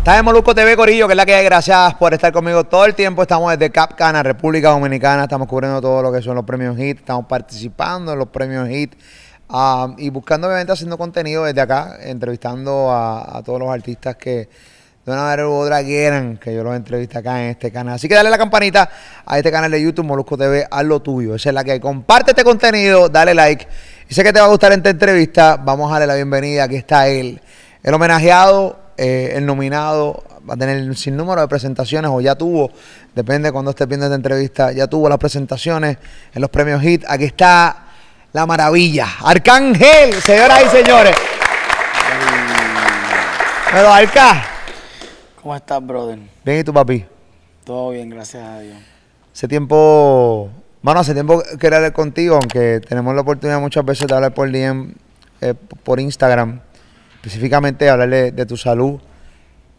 Estás en Molusco TV, Corillo, que es la que hay. Gracias por estar conmigo todo el tiempo. Estamos desde Capcana, República Dominicana. Estamos cubriendo todo lo que son los premios HIT. Estamos participando en los premios HIT. ah, y buscando, obviamente, haciendo contenido desde acá, entrevistando a, a todos los artistas que de una manera u otra quieran que yo los entreviste acá en este canal. Así que dale la campanita a este canal de YouTube, Molusco TV, haz lo tuyo. Esa es la que hay. Comparte este contenido, dale like. Y sé que te va a gustar esta entrevista. Vamos a darle la bienvenida. Aquí está él. El homenajeado, eh, el nominado, va a tener un sinnúmero de presentaciones, o ya tuvo, depende de cuando estés viendo esta entrevista, ya tuvo las presentaciones en los premios HIT. Aquí está la maravilla. Arcángel, señoras y señores. Pero Arca, ¿Cómo estás, brother? bien y tu papi. Todo bien, gracias a Dios. Hace tiempo, bueno, hace tiempo quería hablar contigo, aunque tenemos la oportunidad muchas veces de hablar por DM, eh, por Instagram, específicamente hablarle de tu salud,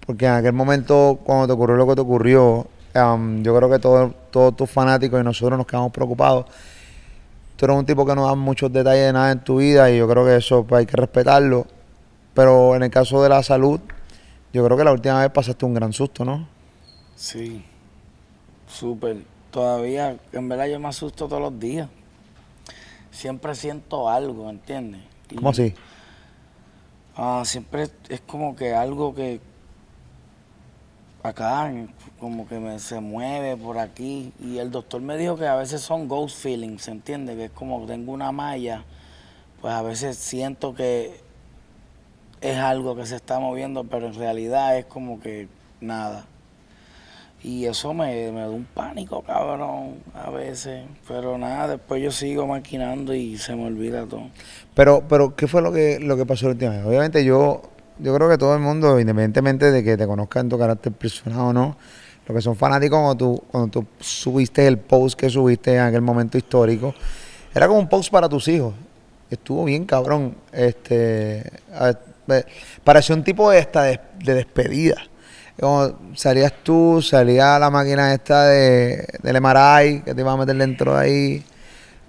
porque en aquel momento, cuando te ocurrió lo que te ocurrió, um, yo creo que todos todos tus fanáticos y nosotros nos quedamos preocupados. Tú eres un tipo que no da muchos detalles de nada en tu vida y yo creo que eso pues, hay que respetarlo. Pero en el caso de la salud, yo creo que la última vez pasaste un gran susto, ¿no? Sí, súper. Todavía, en verdad, yo me asusto todos los días. Siempre siento algo, ¿entiendes? Y, ¿Cómo así? Ah, siempre es como que algo que acá, como que me, se mueve por aquí. Y el doctor me dijo que a veces son ghost feelings, ¿entiendes? Que es como tengo una malla, pues a veces siento que es algo que se está moviendo, pero en realidad es como que nada. Y eso me, me da un pánico, cabrón, a veces. Pero nada, después yo sigo maquinando y se me olvida todo. Pero, pero ¿qué fue lo que, lo que pasó la última vez? Obviamente yo, yo creo que todo el mundo, independientemente de que te conozcan tu carácter personal o no, lo que son fanáticos cuando tú, cuando tú subiste el post que subiste en aquel momento histórico, era como un post para tus hijos. Estuvo bien cabrón. Este, pareció un tipo de, esta de, de despedida. Salías tú, salía la máquina esta de, del MRI que te iba a meter dentro de ahí.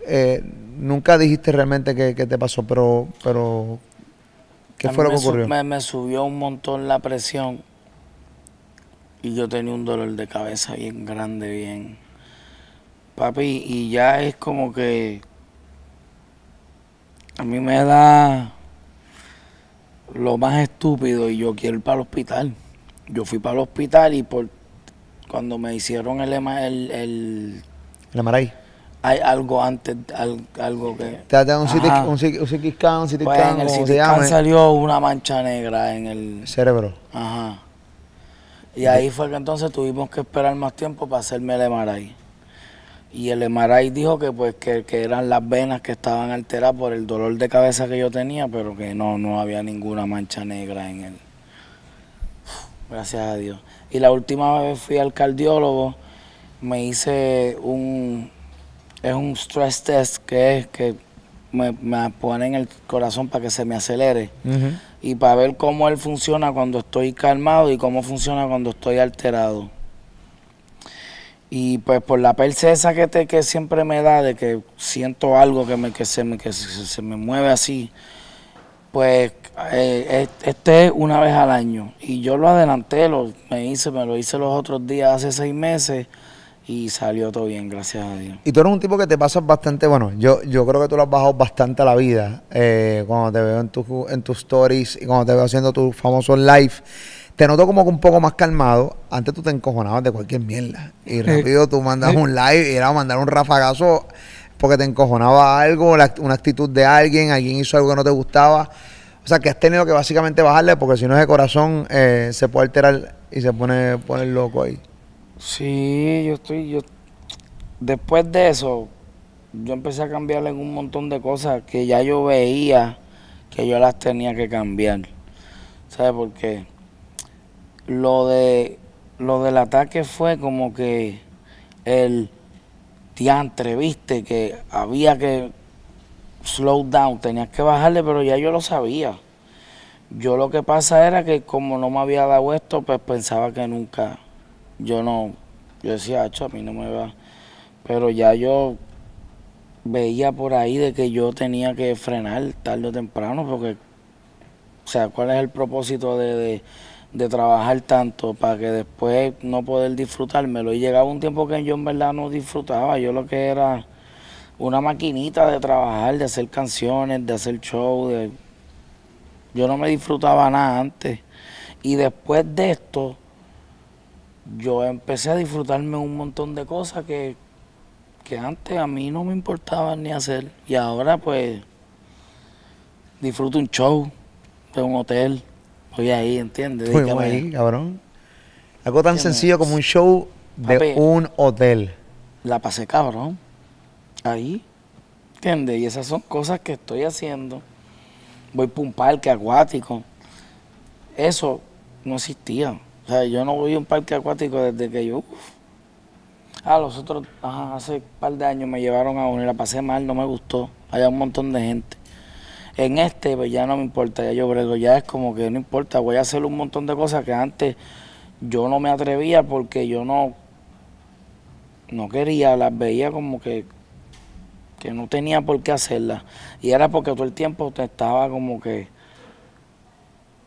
Eh, nunca dijiste realmente qué, qué te pasó, pero, pero ¿qué fue lo que ocurrió? Me, me subió un montón la presión y yo tenía un dolor de cabeza bien grande, bien. Papi, y ya es como que a mí me da lo más estúpido y yo quiero ir para el hospital. Yo fui para el hospital y por cuando me hicieron el, el, el El MRI. hay algo antes, al- algo que Te un CT, un, CT un CT scan, un CT pues scan, en el CT scan salió una mancha negra en el Cerebro. Ajá. Y ahí fue que entonces tuvimos que esperar más tiempo para hacerme el MRI. Y el MRI dijo que pues que, que eran las venas que estaban alteradas por el dolor de cabeza que yo tenía, pero que no, no había ninguna mancha negra en él. Gracias a Dios. Y la última vez fui al cardiólogo, me hice un, es un stress test que es que me, me ponen el corazón para que se me acelere y para ver cómo él funciona cuando estoy calmado y cómo funciona cuando estoy alterado. Y pues por la percesa que, te, que siempre me da de que siento algo que, me, que, se, me, que se, se me mueve así, pues eh, es- este es una vez al año. Y yo lo adelanté, lo, me, hice, me lo hice los otros días, hace seis meses, y salió todo bien, gracias a Dios. Y tú eres un tipo que te pasas bastante, bueno, yo, yo creo que tú lo has bajado bastante a la vida eh, cuando te veo en, tu, en tus stories y cuando te veo haciendo tus famosos live. Te noto como que un poco más calmado. Antes tú te encojonabas de cualquier mierda. Y rápido tú mandas un live y era mandar un rafagazo porque te encojonaba algo, la- una actitud de alguien, alguien hizo algo que no te gustaba. O sea, que has tenido que básicamente bajarle porque si no es de corazón eh, se puede alterar y se pone, pone loco ahí. Sí, yo estoy, yo después de eso, yo empecé a cambiarle en un montón de cosas que ya yo veía que yo las tenía que cambiar. ¿Sabes por qué? Lo de lo del ataque fue como que el diantre, viste, que había que slow down, tenías que bajarle, pero ya yo lo sabía. Yo lo que pasa era que como no me había dado esto, pues pensaba que nunca, yo no, yo decía, "Acho, a mí no me va. Pero ya yo veía por ahí de que yo tenía que frenar tarde o temprano, porque, o sea, ¿cuál es el propósito de, de, de trabajar tanto para que después no poder disfrutármelo. Y llegaba un tiempo que yo en verdad no disfrutaba, yo lo que era una maquinita de trabajar, de hacer canciones, de hacer show, de... yo no me disfrutaba nada antes. Y después de esto, yo empecé a disfrutarme un montón de cosas que, que antes a mí no me importaba ni hacer. Y ahora pues disfruto un show de un hotel. Voy ahí, ¿entiendes? Dedícame- ahí, cabrón. Algo tan Dígame. sencillo como un show de Papi. un hotel. La pasé cabrón. Ahí. ¿Entiendes? Y esas son cosas que estoy haciendo. Voy para un parque acuático. Eso no existía. O sea, yo no voy a un parque acuático desde que yo... uf. Ah, los otros, ajá, hace un par de años me llevaron a uno y la pasé mal, no me gustó. Había un montón de gente. En este, pues ya no me importa, ya yo brego, ya es como que no importa, voy a hacer un montón de cosas que antes yo no me atrevía porque yo no, no quería, las veía como que, que no tenía por qué hacerlas. Y era porque todo el tiempo te estaba como que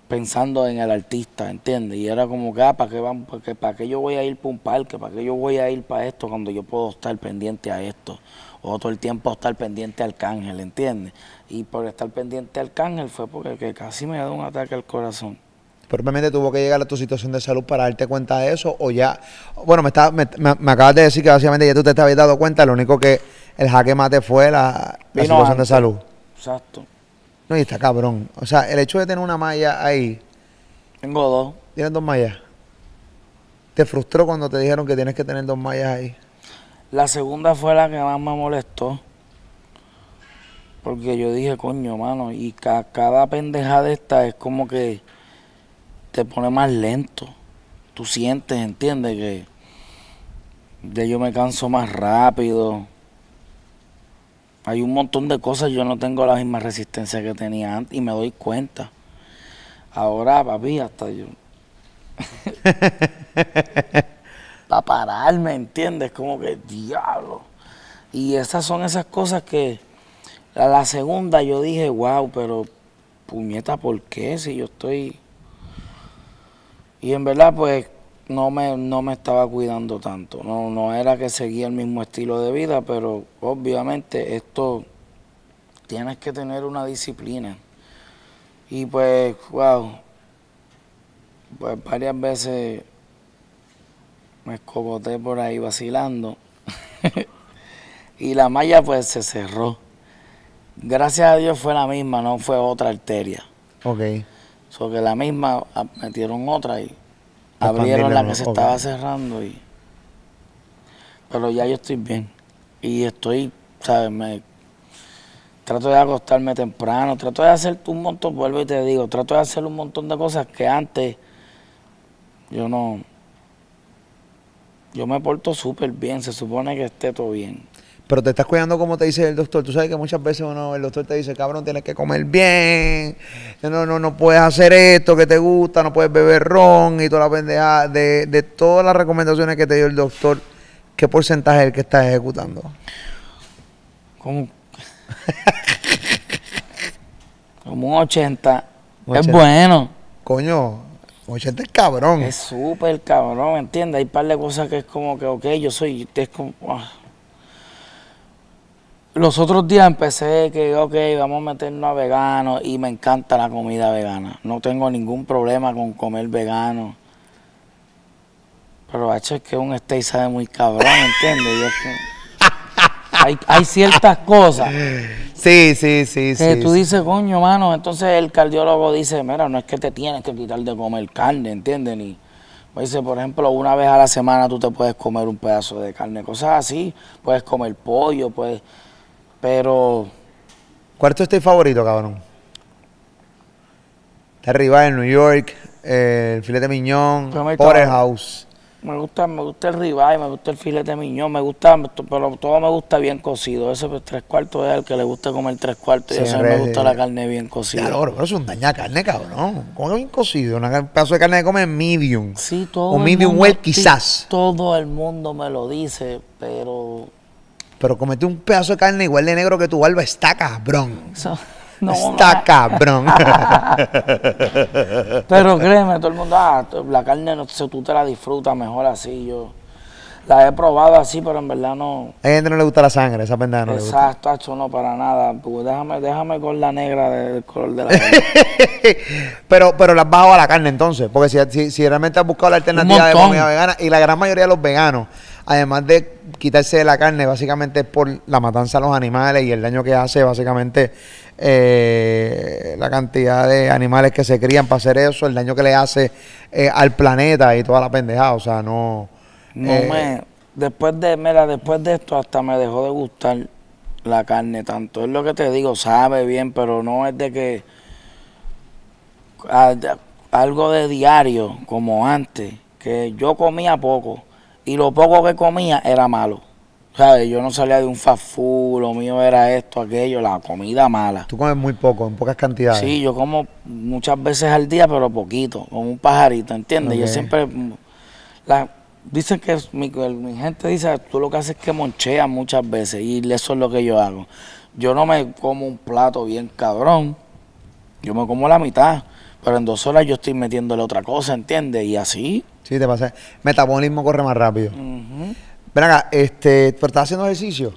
pensando en el artista, ¿entiendes? Y era como que, ah, ¿para qué, para, qué, ¿para qué yo voy a ir para un parque? ¿Para qué yo voy a ir para esto cuando yo puedo estar pendiente a esto? O todo el tiempo estar pendiente al cángel, ¿entiendes? Y por estar pendiente al cángel fue porque que casi me dio un ataque al corazón. Pero obviamente tuvo que llegar a tu situación de salud para darte cuenta de eso o ya... Bueno, me, está, me, acabas de decir que básicamente ya tú te habías dado cuenta, lo único que el jaque mate fue la, la situación de salud. Exacto. No, y está cabrón. O sea, el hecho de tener una malla ahí, Tengo dos. tienes dos mallas. ¿Te frustró cuando te dijeron que tienes que tener dos mallas ahí? La segunda fue la que más me molestó. Porque yo dije, coño, mano, y ca- cada pendeja de esta es como que te pone más lento. Tú sientes, entiendes, que de yo me canso más rápido. Hay un montón de cosas, yo no tengo la misma resistencia que tenía antes y me doy cuenta. Ahora, papi, hasta yo. Para pararme, ¿entiendes? Como que diablo. Y esas son esas cosas que a la segunda yo dije, wow, pero puñeta, ¿por qué? Si yo estoy... Y en verdad, pues, no me, no me estaba cuidando tanto. No, no era que seguía el mismo estilo de vida, pero obviamente esto tienes que tener una disciplina. Y pues, wow, pues varias veces me escogoté por ahí vacilando. y la malla pues se cerró. Gracias a Dios fue la misma, no fue otra arteria. Ok. So que la misma ah, metieron otra y abrieron la que se estaba cerrando y pero ya yo estoy bien. Y estoy, sabes, me trato de acostarme temprano, trato de hacer un montón, vuelvo y te digo, trato de hacer un montón de cosas que antes yo no yo me porto súper bien, se supone que esté todo bien. Pero te estás cuidando como te dice el doctor. Tú sabes que muchas veces uno, el doctor te dice, cabrón, tienes que comer bien. No, no, no puedes hacer esto que te gusta, no puedes beber ron y toda la pendeja. De, de todas las recomendaciones que te dio el doctor, ¿qué porcentaje es el que estás ejecutando? Como, como un 80. Es 80. bueno. Coño, 80 es cabrón. Es súper cabrón, ¿entiendes? Hay un par de cosas que es como que, ok, yo soy, es como... ah. Los otros días empecé que, ok, vamos a meternos a vegano y me encanta la comida vegana. No tengo ningún problema con comer vegano. Pero, hecho es que un steak sabe muy cabrón, ¿entiendes? Y es que hay, hay ciertas cosas Sí, sí, sí, que sí. tú sí. dices, coño, mano, entonces el cardiólogo dice, mira, no es que te tienes que quitar de comer carne, ¿entiendes? Ni, pues dice, por ejemplo, una vez a la semana tú te puedes comer un pedazo de carne, cosas así, puedes comer pollo, puedes, pero ¿Cuál es tu favorito, cabrón? Está arriba en New York, eh, el filete miñón, Porterhouse. me gusta, me gusta el ribeye, me gusta el filete miñón, me gusta, pero todo me gusta bien cocido. Ese pues, tres cuartos es el que le gusta comer tres cuartos Sí, y eso me gusta la carne bien cocida. Claro, pero eso es un daña carne, cabrón. ¿Cómo bien cocido? Un pedazo de carne que come medium. Sí, todo O el medium mundo- well, quizás. Todo el mundo me lo dice, pero Pero comete un pedazo de carne igual de negro que tu barba está, cabrón. No, Está no. cabrón. Pero créeme, todo el mundo, ah, la carne no, sé, tú te la disfrutas mejor así. Yo la he probado así, pero en verdad no. Hay gente no le gusta la sangre, esa pendeja no le gusta. Exacto, hacho, no para nada. Pues déjame, déjame con la negra del color de la carne. pero, pero las bajo a la carne entonces, porque si, si, si realmente has buscado la alternativa de comida vegana, y la gran mayoría de los veganos, además de quitarse de la carne, básicamente es por la matanza a los animales y el daño que hace, básicamente, eh, la cantidad de animales que se crían para hacer eso, el daño que le hace eh, al planeta y toda la pendejada, o sea, no... No eh, me. Después de, mira, después de esto hasta me dejó de gustar la carne tanto. Es lo que te digo, sabe bien, pero no es de que a- de- algo de diario como antes, que yo comía poco y lo poco que comía era malo. ¿Sabes? Yo no salía de un fast food, lo mío era esto, aquello, la comida mala. Tú comes muy poco, en pocas cantidades. Sí, yo como muchas veces al día, pero poquito, como un pajarito, ¿entiendes? Yo siempre, mm, la, dicen que mi, mi gente dice, tú lo que haces es que moncheas muchas veces y eso es lo que yo hago. Yo no me como un plato bien cabrón, yo me como la mitad, pero en dos horas yo estoy metiéndole otra cosa, ¿entiendes? Y así. Sí, te pasa. Metabolismo corre más rápido. ujú. Ven acá, este, ¿pero estás haciendo ejercicio?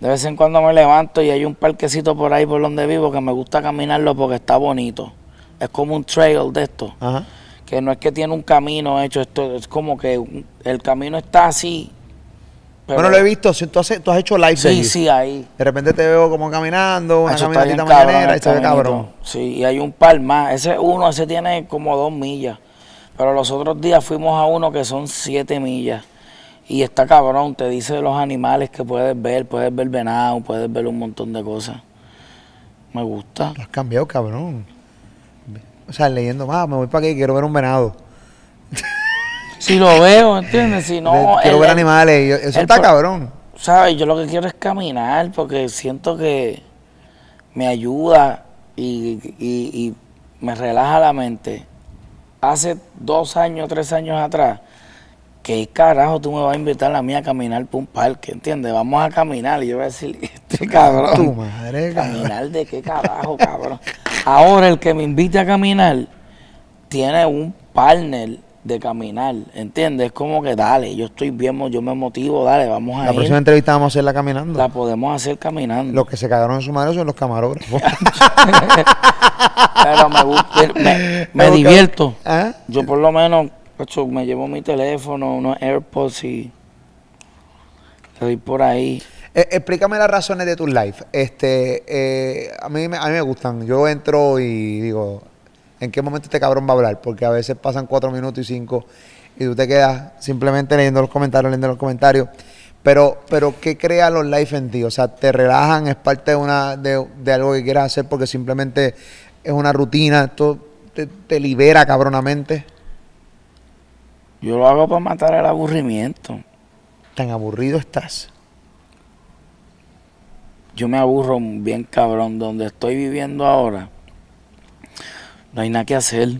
De vez en cuando me levanto y hay un parquecito por ahí por donde vivo que me gusta caminarlo porque está bonito. Es como un trail de esto. Ajá. que no es que tiene un camino hecho, esto es como que el camino está así. Pero- Bueno, lo he visto. si Tú has, tú has hecho live Sí, allí. sí, ahí. De repente te veo como caminando, una Hacho, está caminatita mañanera y se ve cabrón. Sí, y hay un par más. Ese uno, ese tiene como dos millas. Pero los otros días fuimos a uno que son siete millas. Y está cabrón, te dice los animales que puedes ver, puedes ver venado, puedes ver un montón de cosas. Me gusta. Lo has cambiado, cabrón. O sea, leyendo más, me voy para aquí, quiero ver un venado. Si lo veo, ¿entiendes? Si no, quiero el- ver animales. yo- eso el está cabrón. ¿Sabes? Yo lo que quiero es caminar porque siento que me ayuda y, y- y me relaja la mente. Hace dos años, tres años atrás, ¿qué carajo tú me vas a invitar a mí a caminar por un parque? ¿Entiendes? Vamos a caminar. Y yo voy a decir, este Tu cabrón. madre, cabrón. ¿Caminar de qué carajo, cabrón? Ahora el que me invite a caminar tiene un partner de caminar, ¿entiendes? Es como que dale, yo estoy bien, yo me motivo, dale, vamos a La ir. próxima entrevista vamos a hacerla caminando. La podemos hacer caminando. Los que se cagaron en su madre son los camarógrafos. Pero me gusta, me, divierto. ¿Ah? Yo por lo menos, me llevo mi teléfono, unos AirPods y estoy por ahí. Eh, explícame las razones de tu live. Este, eh, a, mí, a mí me gustan. Yo entro y digo, ¿en qué momento este cabrón va a hablar? Porque a veces pasan cuatro minutos y cinco y tú te quedas simplemente leyendo los comentarios, leyendo los comentarios. Pero, pero ¿qué crea los live en ti? O sea, ¿te relajan? ¿Es parte de, una, de, de algo que quieras hacer porque simplemente es una rutina? ¿Esto te, te libera cabronamente? Yo lo hago para matar el aburrimiento. Tan aburrido estás. Yo me aburro bien cabrón. Donde estoy viviendo ahora, no hay nada que hacer.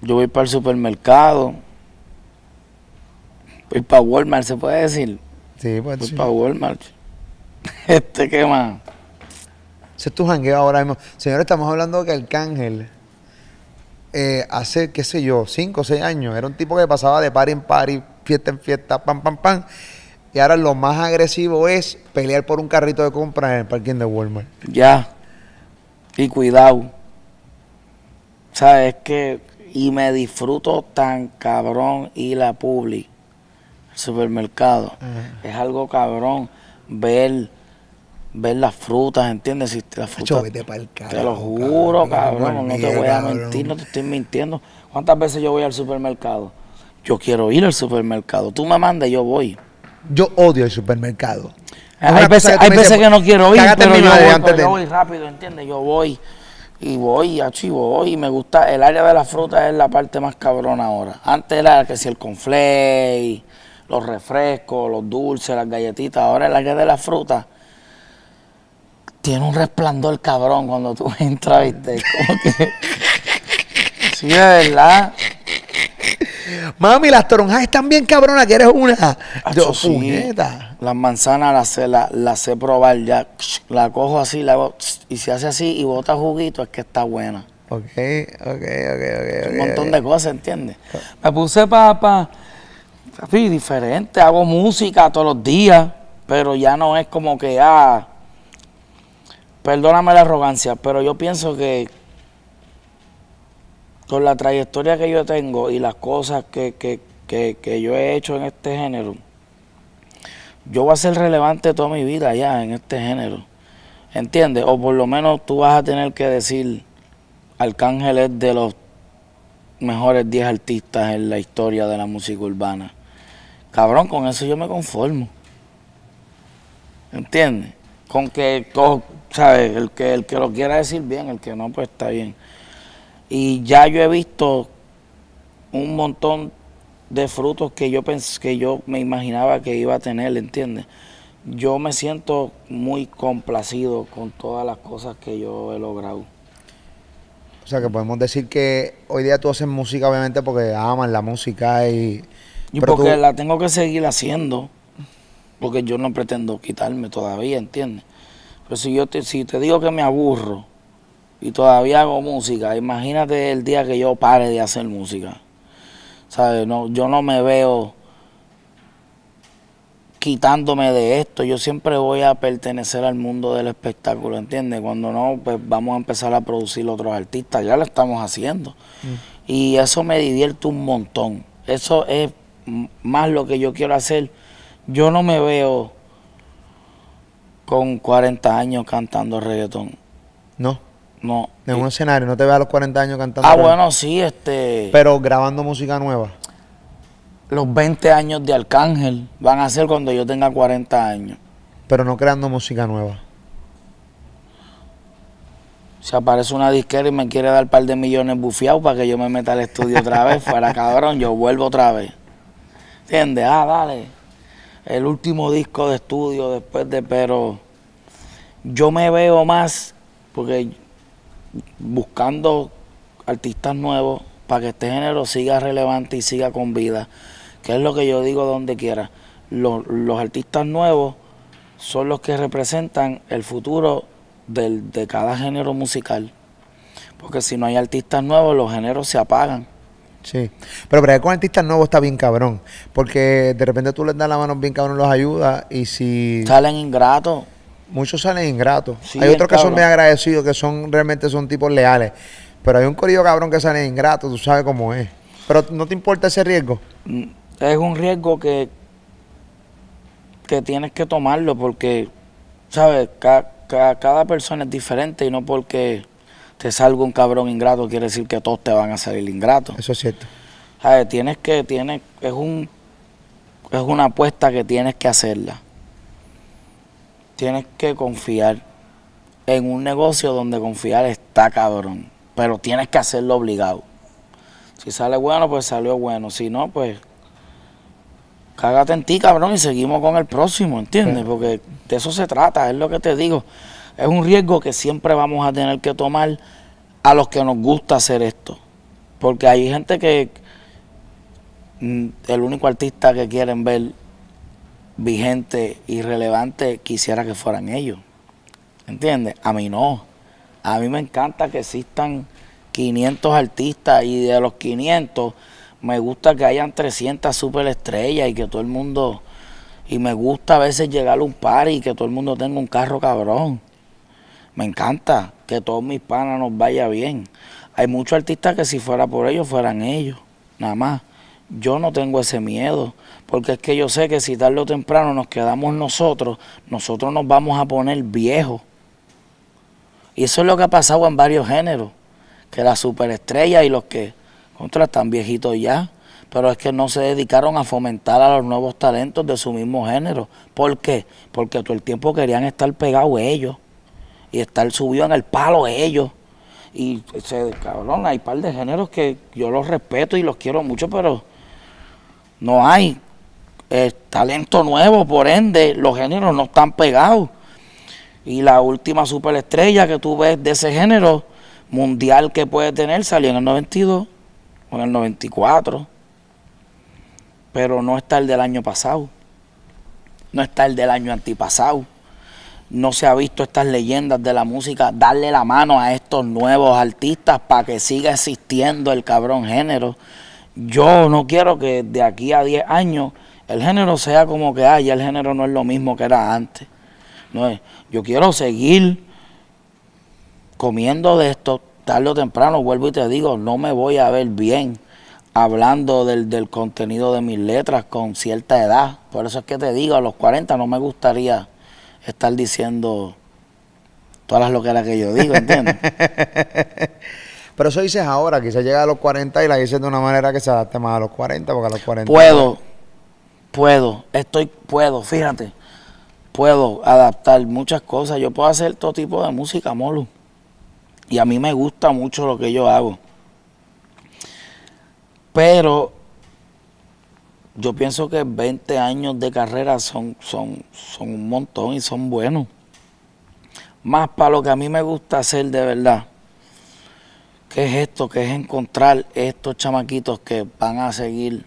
Yo voy para el supermercado. Voy para Walmart, ¿se puede decir? Sí, pues Voy sí. para Walmart. Este, ¿qué más? Ese es tu jangueo ahora mismo. Señores, estamos hablando que Arcángel eh, hace, qué sé yo, cinco o seis años, era un tipo que pasaba de party en party, fiesta en fiesta, pam, pam, pam. Y ahora lo más agresivo es pelear por un carrito de compra en el parking de Walmart. Ya. Y cuidado. ¿Sabes que Y me disfruto tan cabrón ir a Publi, al supermercado. Es algo cabrón ver ver las frutas, ¿entiendes? Si las frutas, te lo juro, cabrón, cabrón, no te voy a cabrón. mentir, no te estoy mintiendo. ¿Cuántas veces yo voy al supermercado? Yo quiero ir al supermercado. Tú me mandas, yo voy. Yo odio el supermercado. Hay veces, tú hay veces que no quiero ir, "Cágate en pero yo, voy, pero de-". yo voy rápido, ¿entiendes? Yo voy y voy, achi, voy y me gusta. El área de la fruta es la parte más cabrona ahora. Antes era que si el conflay, los refrescos, los dulces, las galletitas. Ahora el área de la fruta tiene un resplandor cabrón cuando tú entras, ¿viste? Como que... Sí, de verdad. Mami, las toronjas están bien cabronas, que eres una. Yo, sí. puñeta. Las manzanas las sé, la, las sé probar ya. La cojo así, la hago y se hace así y bota juguito, es que está buena. Ok, ok, ok, ok. Un montón de cosas, ¿entiendes? Me puse para, pa, papi, diferente, hago música todos los días, pero ya no es como que, ah, perdóname la arrogancia, pero yo pienso que con la trayectoria que yo tengo y las cosas que, que, que, que yo he hecho en este género, yo voy a ser relevante toda mi vida ya en este género. ¿Entiendes? O por lo menos tú vas a tener que decir, Arcángel es de los mejores 10 artistas en la historia de la música urbana. Cabrón, con eso yo me conformo. ¿Entiendes? Con que todo, ¿sabes? El que, el que lo quiera decir bien, el que no, pues está bien. Y ya yo he visto un montón de frutos que yo pensé, que yo me imaginaba que iba a tener, ¿entiendes? Yo me siento muy complacido con todas las cosas que yo he logrado. O sea, que podemos decir que hoy día tú haces música, obviamente, porque amas la música y. Y pero porque tú- la tengo que seguir haciendo, porque yo no pretendo quitarme todavía, ¿entiendes? Pero si yo te, si te digo que me aburro y todavía hago música, imagínate el día que yo pare de hacer música. ¿Sabes? No, yo no me veo quitándome de esto, yo siempre voy a pertenecer al mundo del espectáculo, ¿entiendes? Cuando no, pues vamos a empezar a producir otros artistas, ya lo estamos haciendo. Y eso me divierte un montón. Eso es más lo que yo quiero hacer. Yo no me veo con 40 años cantando reggaetón. No. No. En un escenario, no te ves a los 40 años cantando. Ah, bueno, sí, este. Pero grabando música nueva. los 20 años de Arcángel van a ser cuando yo tenga 40 años. Pero no creando música nueva. Si aparece una disquera y me quiere dar un par de millones bufiados para que yo me meta al estudio otra vez, fuera cabrón, yo vuelvo otra vez. ¿Entiendes? Ah, dale. El último disco de estudio después de, pero yo me veo más porque buscando artistas nuevos para que este género siga relevante y siga con vida, que es lo que yo digo donde quiera. Los, los artistas nuevos son los que representan el futuro del- de cada género musical. Porque si no hay artistas nuevos, los géneros se apagan. Sí. Pero bregar con artistas nuevos está bien cabrón. Porque de repente tú les das la mano bien cabrón, los ayudas. Y si. Salen ingratos. Muchos salen ingratos. Sí, hay otros que son cabrón. bien agradecidos, que son realmente son tipos leales. Pero hay un corillo cabrón que sale ingrato, tú sabes cómo es. Pero no te importa ese riesgo. Mm, Es un riesgo que, que tienes que tomarlo porque, ¿sabes? Ca- ca- cada persona es diferente y no porque te salga un cabrón ingrato quiere decir que todos te van a salir ingratos. Eso es cierto. ¿Sabes? Tienes que, tienes, es un, es una apuesta que tienes que hacerla. Tienes que confiar en un negocio donde confiar está cabrón, pero tienes que hacerlo obligado. Si sale bueno, pues salió bueno. Si no, pues cágate en ti, cabrón, y seguimos con el próximo, ¿entiendes? Porque de eso se trata, es lo que te digo. Es un riesgo que siempre vamos a tener que tomar a los que nos gusta hacer esto. Porque hay gente que mm, el único artista que quieren ver vigente y relevante quisiera que fueran ellos. ¿Entiendes? A mí no. A mí me encanta que existan 500 artistas y de los 500 me gusta que hayan 300 superestrellas y que todo el mundo... Y me gusta a veces llegar a un par y que todo el mundo tenga un carro cabrón. Me encanta que todos mis panas nos vaya bien. Hay muchos artistas que si fuera por ellos, fueran ellos, nada más. Yo no tengo ese miedo, porque es que yo sé que si tarde o temprano nos quedamos nosotros, nosotros nos vamos a poner viejos. Y eso es lo que ha pasado en varios géneros, que las superestrellas y los que contra están viejitos ya, pero es que no se dedicaron a fomentar a los nuevos talentos de su mismo género. ¿Por qué? Porque todo el tiempo querían estar pegados ellos y estar subidos en el palo ellos. Y se, cabrón, hay par de géneros que yo los respeto y los quiero mucho, pero no hay eh, talento nuevo, por ende, los géneros no están pegados. Y la última superestrella que tú ves de ese género mundial que puede tener salió en el 92 o en el 94. pero no está el del año pasado, no está el del año antipasado. No se ha visto estas leyendas de la música darle la mano a estos nuevos artistas para que siga existiendo el cabrón género. Yo no quiero que de aquí a 10 años el género sea como que, hay, el género no es lo mismo que era antes. No yo quiero seguir comiendo de esto tarde o temprano, vuelvo y te digo, no me voy a ver bien hablando del, del, contenido de mis letras con cierta edad. Por eso es que te digo, a los 40 no me gustaría estar diciendo todas las loqueras que yo digo, ¿entiendes? Pero eso dices ahora, quizás llega a los 40 y la dices de una manera que se adapte más a los 40, porque a los 40... Puedo, puedo, estoy, puedo, fíjate, puedo adaptar muchas cosas. Yo puedo hacer todo tipo de música, Molo. Y a mí me gusta mucho lo que yo hago. Pero yo pienso que 20 años de carrera son, son, son un montón y son buenos. Más para lo que a mí me gusta hacer de verdad. ¿Qué es esto? Que es encontrar estos chamaquitos que van a seguir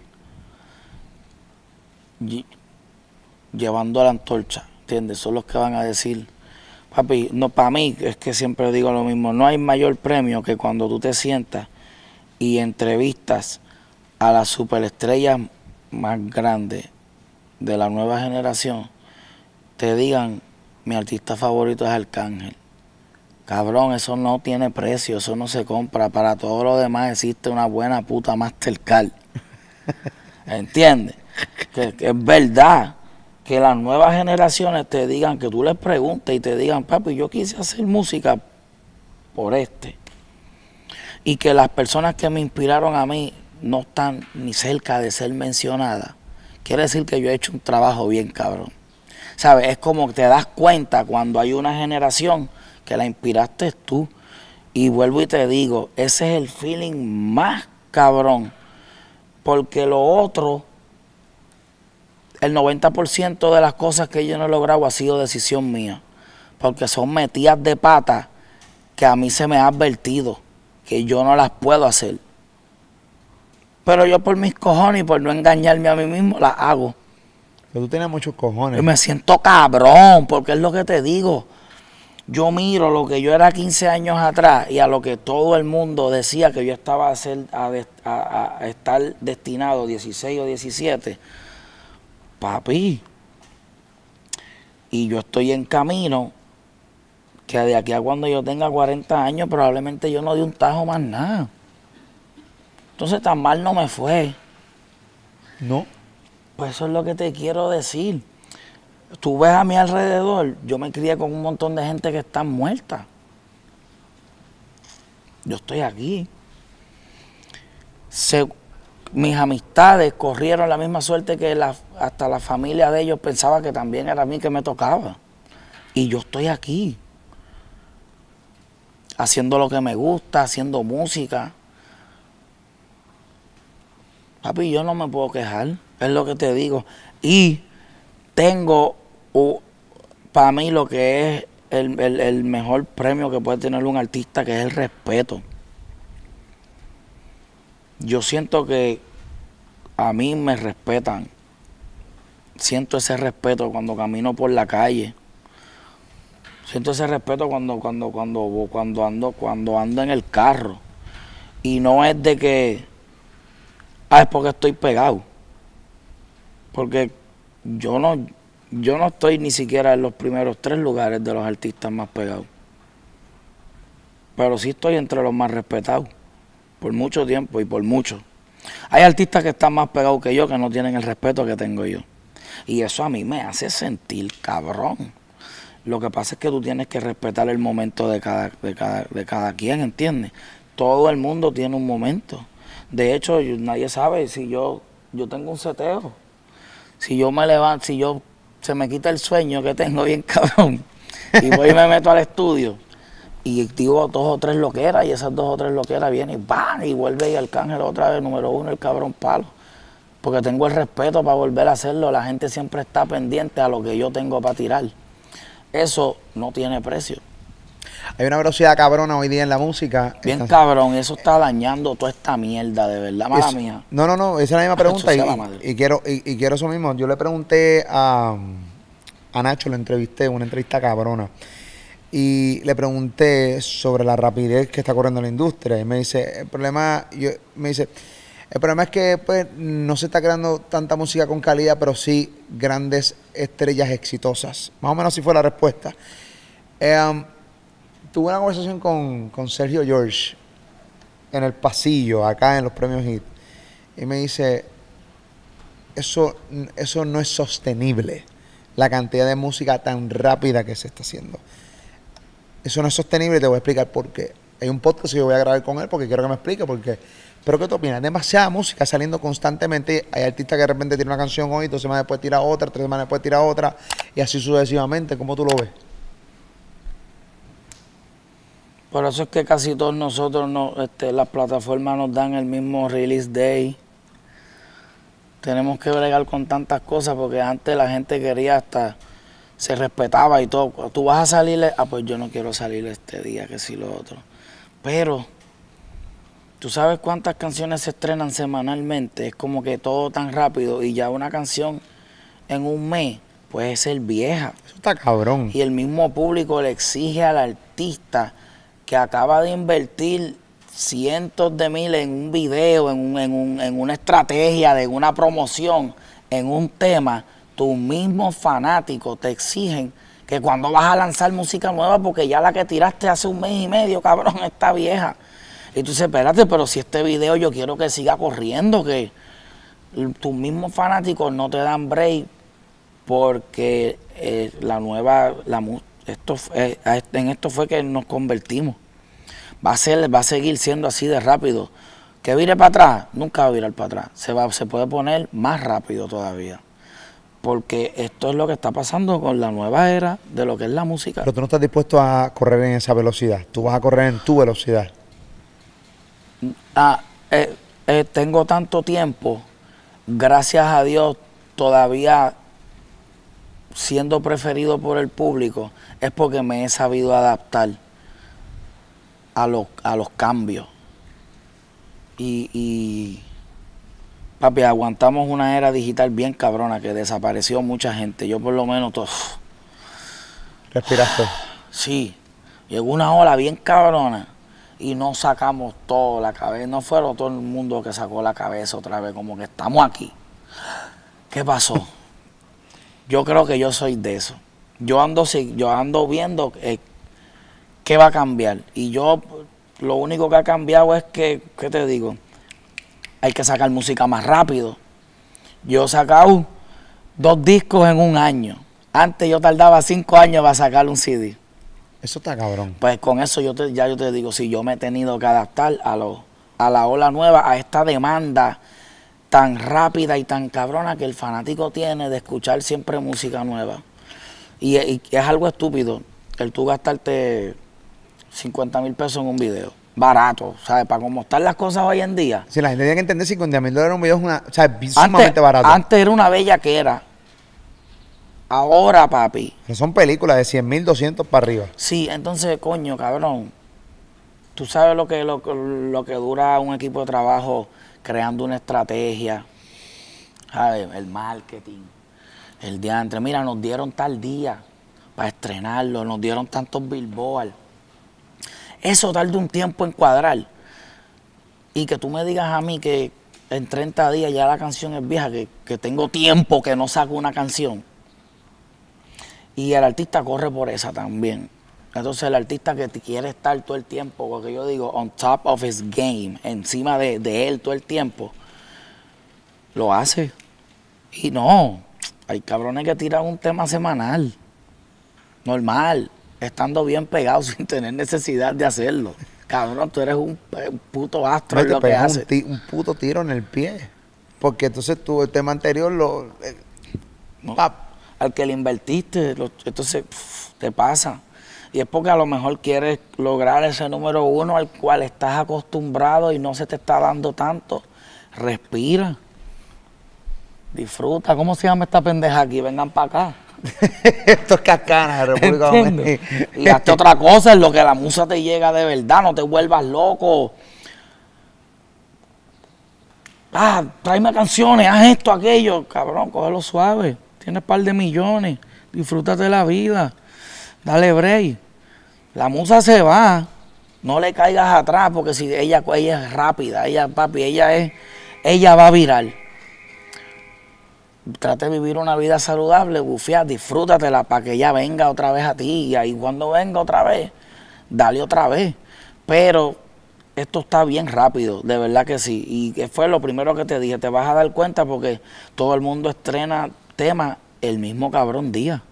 llevando la antorcha, ¿entiendes? Son los que van a decir, papi, no, para mí es que siempre digo lo mismo, no hay mayor premio que cuando tú te sientas y entrevistas a las superestrellas más grandes de la nueva generación, te digan, mi artista favorito es Arcángel. Cabrón, eso no tiene precio, eso no se compra. Para todo lo demás existe una buena puta Mastercard. ¿Entiendes? Que, es verdad que las nuevas generaciones te digan, que tú les preguntes y te digan, papi, yo quise hacer música por este. Y que las personas que me inspiraron a mí no están ni cerca de ser mencionadas, quiere decir que yo he hecho un trabajo bien cabrón. ¿Sabes? Es como te das cuenta cuando hay una generación que la inspiraste tú. Y vuelvo y te digo, ese es el feeling más cabrón. Porque lo otro, el 90% de las cosas que yo no he logrado ha sido decisión mía. Porque son metidas de pata que a mí se me ha advertido que yo no las puedo hacer. Pero yo por mis cojones y por no engañarme a mí mismo, las hago. Pero tú tienes muchos cojones. Y me siento cabrón, porque es lo que te digo. Yo miro lo que yo era 15 años atrás y a lo que todo el mundo decía que yo estaba a, ser, a, estar destinado 16 o 17. Papi. Y yo estoy en camino que de aquí a cuando yo tenga 40 años probablemente yo no di un tajo más nada. Entonces tan mal no me fue. No. Pues eso es lo que te quiero decir. Tú ves a mi alrededor, yo me crié con un montón de gente que está muerta. Yo estoy aquí. Mis amistades corrieron la misma suerte que hasta la familia de ellos pensaba que también era a mí que me tocaba. Y yo estoy aquí, haciendo lo que me gusta, haciendo música. Papi, yo no me puedo quejar, es lo que te digo. Y tengo para mí lo que es el, mejor premio que puede tener un artista, que es el respeto. Yo siento que a mí me respetan. Siento ese respeto cuando camino por la calle. Siento ese respeto cuando, cuando, cuando, cuando ando, cuando ando en el carro. Y no es de que Ah, es porque estoy pegado. Porque yo no, yo no estoy ni siquiera en los primeros tres lugares de los artistas más pegados. Pero sí estoy entre los más respetados. Por mucho tiempo y por mucho. Hay artistas que están más pegados que yo que no tienen el respeto que tengo yo. Y eso a mí me hace sentir cabrón. Lo que pasa es que tú tienes que respetar el momento de cada, de cada, de cada quien, ¿entiendes? Todo el mundo tiene un momento. De hecho, nadie sabe si yo, yo tengo un seteo. Si yo me levanto, si yo se me quita el sueño que tengo bien cabrón, y voy y me meto al estudio y digo dos o tres loqueras y esas dos o tres loqueras vienen y van y vuelve y Arcángel otra vez, número uno, el cabrón palo. Porque tengo el respeto para volver a hacerlo. La gente siempre está pendiente a lo que yo tengo para tirar. Eso no tiene precio. Hay una velocidad cabrona hoy día en la música. Bien cabrón, eso está dañando toda esta mierda, de verdad, mala Es- mía. No, no, no, esa es la misma pregunta y, y quiero y, y quiero eso mismo. Yo le pregunté a, a Nacho, lo entrevisté, una entrevista cabrona, y le pregunté sobre la rapidez que está corriendo la industria. Y me dice, el problema, yo, me dice, el problema es que pues no se está creando tanta música con calidad, pero sí grandes estrellas exitosas. Más o menos así fue la respuesta. Em, tuve una conversación con, con Sergio George en el pasillo, acá en los premios HIT, y me dice, eso, eso no es sostenible, la cantidad de música tan rápida que se está haciendo. Eso no es sostenible y te voy a explicar por qué. Hay un podcast que yo voy a grabar con él porque quiero que me explique por qué. Pero ¿qué tú opinas? Demasiada música saliendo constantemente. Hay artistas que de repente tienen una canción hoy, dos semanas después tira otra, tres semanas después tira otra, y así sucesivamente. ¿Cómo tú lo ves? Por eso es que casi todos nosotros, no, este, las plataformas nos dan el mismo release day. Tenemos que bregar con tantas cosas porque antes la gente quería hasta, se respetaba y todo. Tú vas a salir, ah, pues yo no quiero salir este día, que sí lo otro. Pero, ¿tú sabes cuántas canciones se estrenan semanalmente? Es como que todo tan rápido y ya una canción en un mes puede ser vieja. Eso está cabrón. Y el mismo público le exige al artista que acaba de invertir cientos de miles en un video, en, un- en, un- en una estrategia, de una promoción, en un tema, tus mismos fanáticos te exigen que cuando vas a lanzar música nueva, porque ya la que tiraste hace un mes y medio, cabrón, está vieja. Y tú dices, espérate, pero si este video yo quiero que siga corriendo, que tus mismos fanáticos no te dan break porque eh, la nueva, la, esto, eh, en esto fue que nos convertimos. Va a ser, va a seguir siendo así de rápido. Que vire para atrás, nunca va a virar para atrás. Se va, se puede poner más rápido todavía. Porque esto es lo que está pasando con la nueva era de lo que es la música. Pero tú no estás dispuesto a correr en esa velocidad. Tú vas a correr en tu velocidad. Ah, eh, eh, tengo tanto tiempo, gracias a Dios, todavía siendo preferido por el público, es porque me he sabido adaptar a los, a los cambios. Y, y, papi, aguantamos una era digital bien cabrona que desapareció mucha gente. Yo por lo menos, to- Respiraste. Sí, llegó una ola bien cabrona y no sacamos todo la cabeza. No fueron todo el mundo que sacó la cabeza otra vez, como que estamos aquí. ¿Qué pasó? Yo creo que yo soy de eso. Yo ando, yo ando viendo eh, qué va a cambiar. Y yo lo único que ha cambiado es que, ¿qué te digo? Hay que sacar música más rápido. Yo he sacado dos discos en un año. Antes yo tardaba cinco años para sacar un CD. Eso está cabrón. Pues con eso yo te, ya yo te digo, si yo me he tenido que adaptar a, lo, a la ola nueva, a esta demanda tan rápida y tan cabrona que el fanático tiene de escuchar siempre música nueva. Y, y es algo estúpido el tú gastarte 50 mil pesos en un video. Barato, ¿sabes? Para cómo están las cosas hoy en día. Si la gente tiene que entender 50 mil dólares un video es una, o sea, es Antes, sumamente barato. antes era una bella que era. Ahora, papi, Pero son películas de 100 mil, 200 para arriba. Sí, entonces, coño, cabrón. Tú sabes lo que, lo, lo que dura un equipo de trabajo creando una estrategia, ¿sabes? El marketing, el diantre. Mira, nos dieron tal día para estrenarlo, nos dieron tantos billboards. Eso tarda un tiempo en cuadrar. Y que tú me digas a mí que en 30 días ya la canción es vieja, que, que tengo tiempo que no saco una canción. Y el artista corre por esa también. Entonces el artista que quiere estar todo el tiempo, porque yo digo, on top of his game, encima de, de él todo el tiempo, lo hace. Y no, hay cabrones que tiran un tema semanal, normal, estando bien pegado sin tener necesidad de hacerlo. Cabrón, tú eres un, puto astro No, en te lo que un, haces. ti- un puto tiro en el pie. Porque entonces tú el tema anterior lo... eh, al que le invertiste, lo- entonces te pasa. Y es porque a lo mejor quieres lograr ese número uno al cual estás acostumbrado y no se te está dando tanto. Respira. Disfruta. ¿Cómo se llama esta pendeja aquí? Vengan para acá. Esto es cascana, República ¿Entiendes? Y hazte otra cosa en lo que la musa te llega de verdad, no te vuelvas loco. Ah, tráeme canciones, haz esto, aquello. Cabrón, cógelo suave. Tienes un par de millones. Disfrútate la vida. Dale break. La musa se va. No le caigas atrás porque si ella, ella es rápida, ella, papi, ella es, ella va a virar. Trate de vivir una vida saludable, bufia, disfrútatela para que ella venga otra vez a ti. Y ahí cuando venga otra vez, dale otra vez. Pero esto está bien rápido, de verdad que sí. Y que fue lo primero que te dije, te vas a dar cuenta porque todo el mundo estrena temas el mismo cabrón día.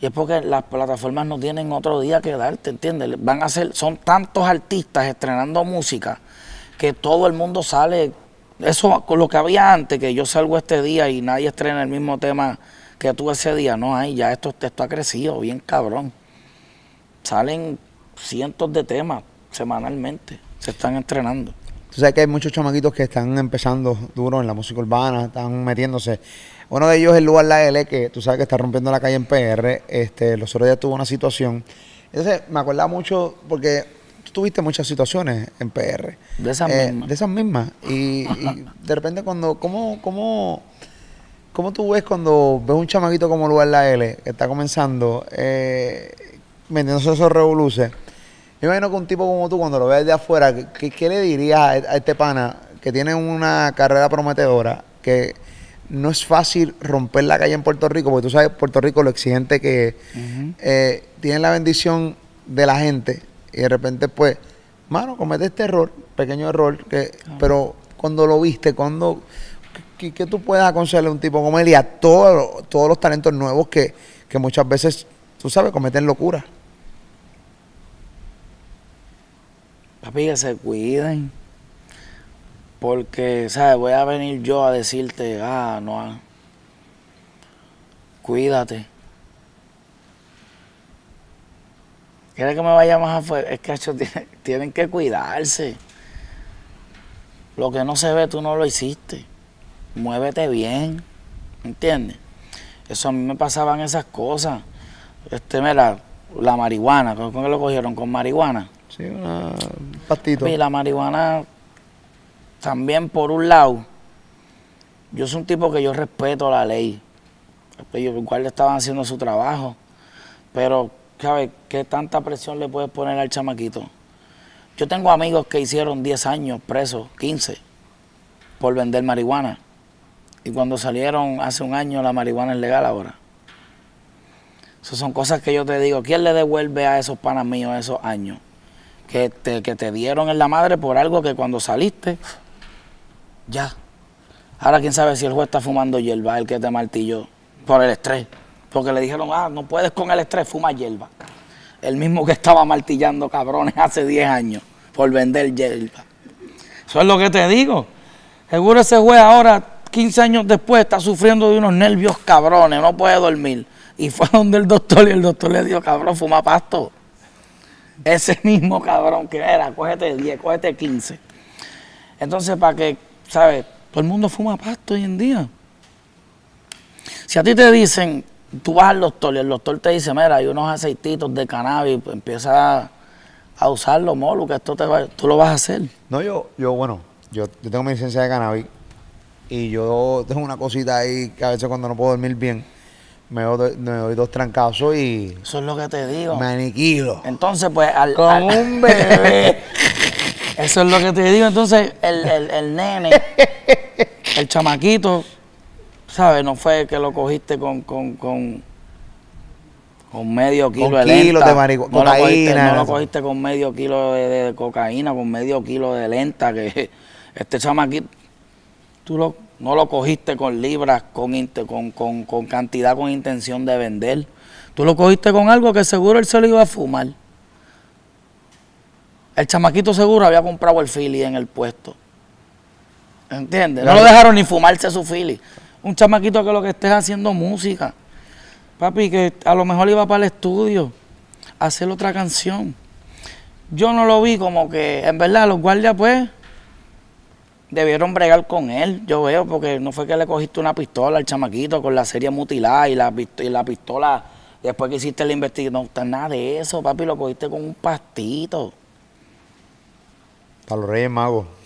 Y es porque las plataformas no tienen otro día que darte, ¿entiendes? Van a ser, son tantos artistas estrenando música que todo el mundo sale. Eso con lo que había antes, que yo salgo este día y nadie estrena el mismo tema que tú ese día, no hay, ya esto, esto ha crecido bien cabrón. Salen cientos de temas semanalmente, se están estrenando. Tú sabes que hay muchos chamaquitos que están empezando duro en la música urbana, están metiéndose. Uno de ellos es Lugar La L, que tú sabes que está rompiendo la calle en PR. Este, los otros días tuvo una situación. Entonces, me acordaba mucho porque tú tuviste muchas situaciones en PR. De esas Eh, mismas. De esas mismas. Y, y de repente cuando, ¿cómo, cómo, cómo tú ves cuando ves un chamaquito como Lugar La L, que está comenzando, eh, metiéndose esos revoluces? Yo imagino que un tipo como tú, cuando lo ves de afuera, ¿qué, qué le dirías a, a este pana que tiene una carrera prometedora, que no es fácil romper la calle en Puerto Rico, porque tú sabes Puerto Rico lo exigente que es, eh, tiene la bendición de la gente y de repente pues, mano, comete este error, pequeño error, que, pero cuando lo viste, cuando, ¿qué, qué tú puedes aconsejarle a un tipo como él y a todos, todos los talentos nuevos que, que muchas veces, tú sabes, cometen locura? Papi, que se cuiden. Porque, ¿sabes? Voy a venir yo a decirte, ah, no. Cuídate. ¿Quieres que me vaya más afuera? Es que hecho, tienen, tienen que cuidarse. Lo que no se ve, tú no lo hiciste. Muévete bien. ¿Entiendes? Eso a mí me pasaban esas cosas. Este, mira, la marihuana, ¿con qué lo cogieron? ¿Con marihuana? Sí, una- un pastito. Y la marihuana, también por un lado, yo soy un tipo que yo respeto la ley. Ellos igual le estaban haciendo su trabajo. Pero, ¿sabes qué tanta presión le puedes poner al chamaquito? Yo tengo amigos que hicieron 10 años presos, 15, por vender marihuana. Y cuando salieron hace un año, la marihuana es legal ahora. Esas son cosas que yo te digo. ¿Quién le devuelve a esos panas míos esos años? que te, que te dieron en la madre por algo que cuando saliste, ya. Ahora quién sabe si el juez está fumando hierba, el que te martilló, por el estrés. Porque le dijeron, ah, no puedes con el estrés, fuma hierba. El mismo que estaba martillando cabrones hace 10 años por vender hierba. Eso es lo que te digo. Seguro ese juez ahora, 15 años después, está sufriendo de unos nervios cabrones, no puede dormir. Y fue donde el doctor y el doctor le dijo, cabrón, fuma pasto. Ese mismo cabrón que era, cógete 10, cógete 15. Entonces, para que, ¿sabes? Todo el mundo fuma pasto hoy en día. Si a ti te dicen, tú vas al doctor y el doctor te dice, mira, hay unos aceititos de cannabis, pues empieza a, a usarlo, molo, que esto te va, tú lo vas a hacer. No, yo, yo, bueno, yo, yo tengo mi licencia de cannabis y yo tengo una cosita ahí que a veces cuando no puedo dormir bien, me doy, me doy dos trancazos y Eso es lo que te digo. me aniquilo. Entonces, pues, al, al- un bebé. Eso es lo que te digo. Entonces, el, el, el nene, el chamaquito, ¿sabes? No fue que lo cogiste con, con, con, con medio kilo Con de kilos de no lo cogiste, cocaína, no lo cogiste con medio kilo de, de cocaína, con medio kilo de lenta. Que este chamaquito, tú lo, no lo cogiste con libras, con, con, con, con cantidad, con intención de vender. Tú lo cogiste con algo que seguro él se lo iba a fumar. El chamaquito seguro había comprado el fili en el puesto. ¿Entiendes? No lo dejaron ni fumarse su fili. Un chamaquito que lo que estés haciendo música. Papi, que a lo mejor iba para el estudio a hacer otra canción. Yo no lo vi como que, en verdad, los guardias, pues, debieron bregar con él, yo veo, porque no fue que le cogiste una pistola al chamaquito con la serie mutilada y la, pistola, después que hiciste la investigación, no está nada de eso, papi, lo cogiste con un pastito. Para los Reyes Magos.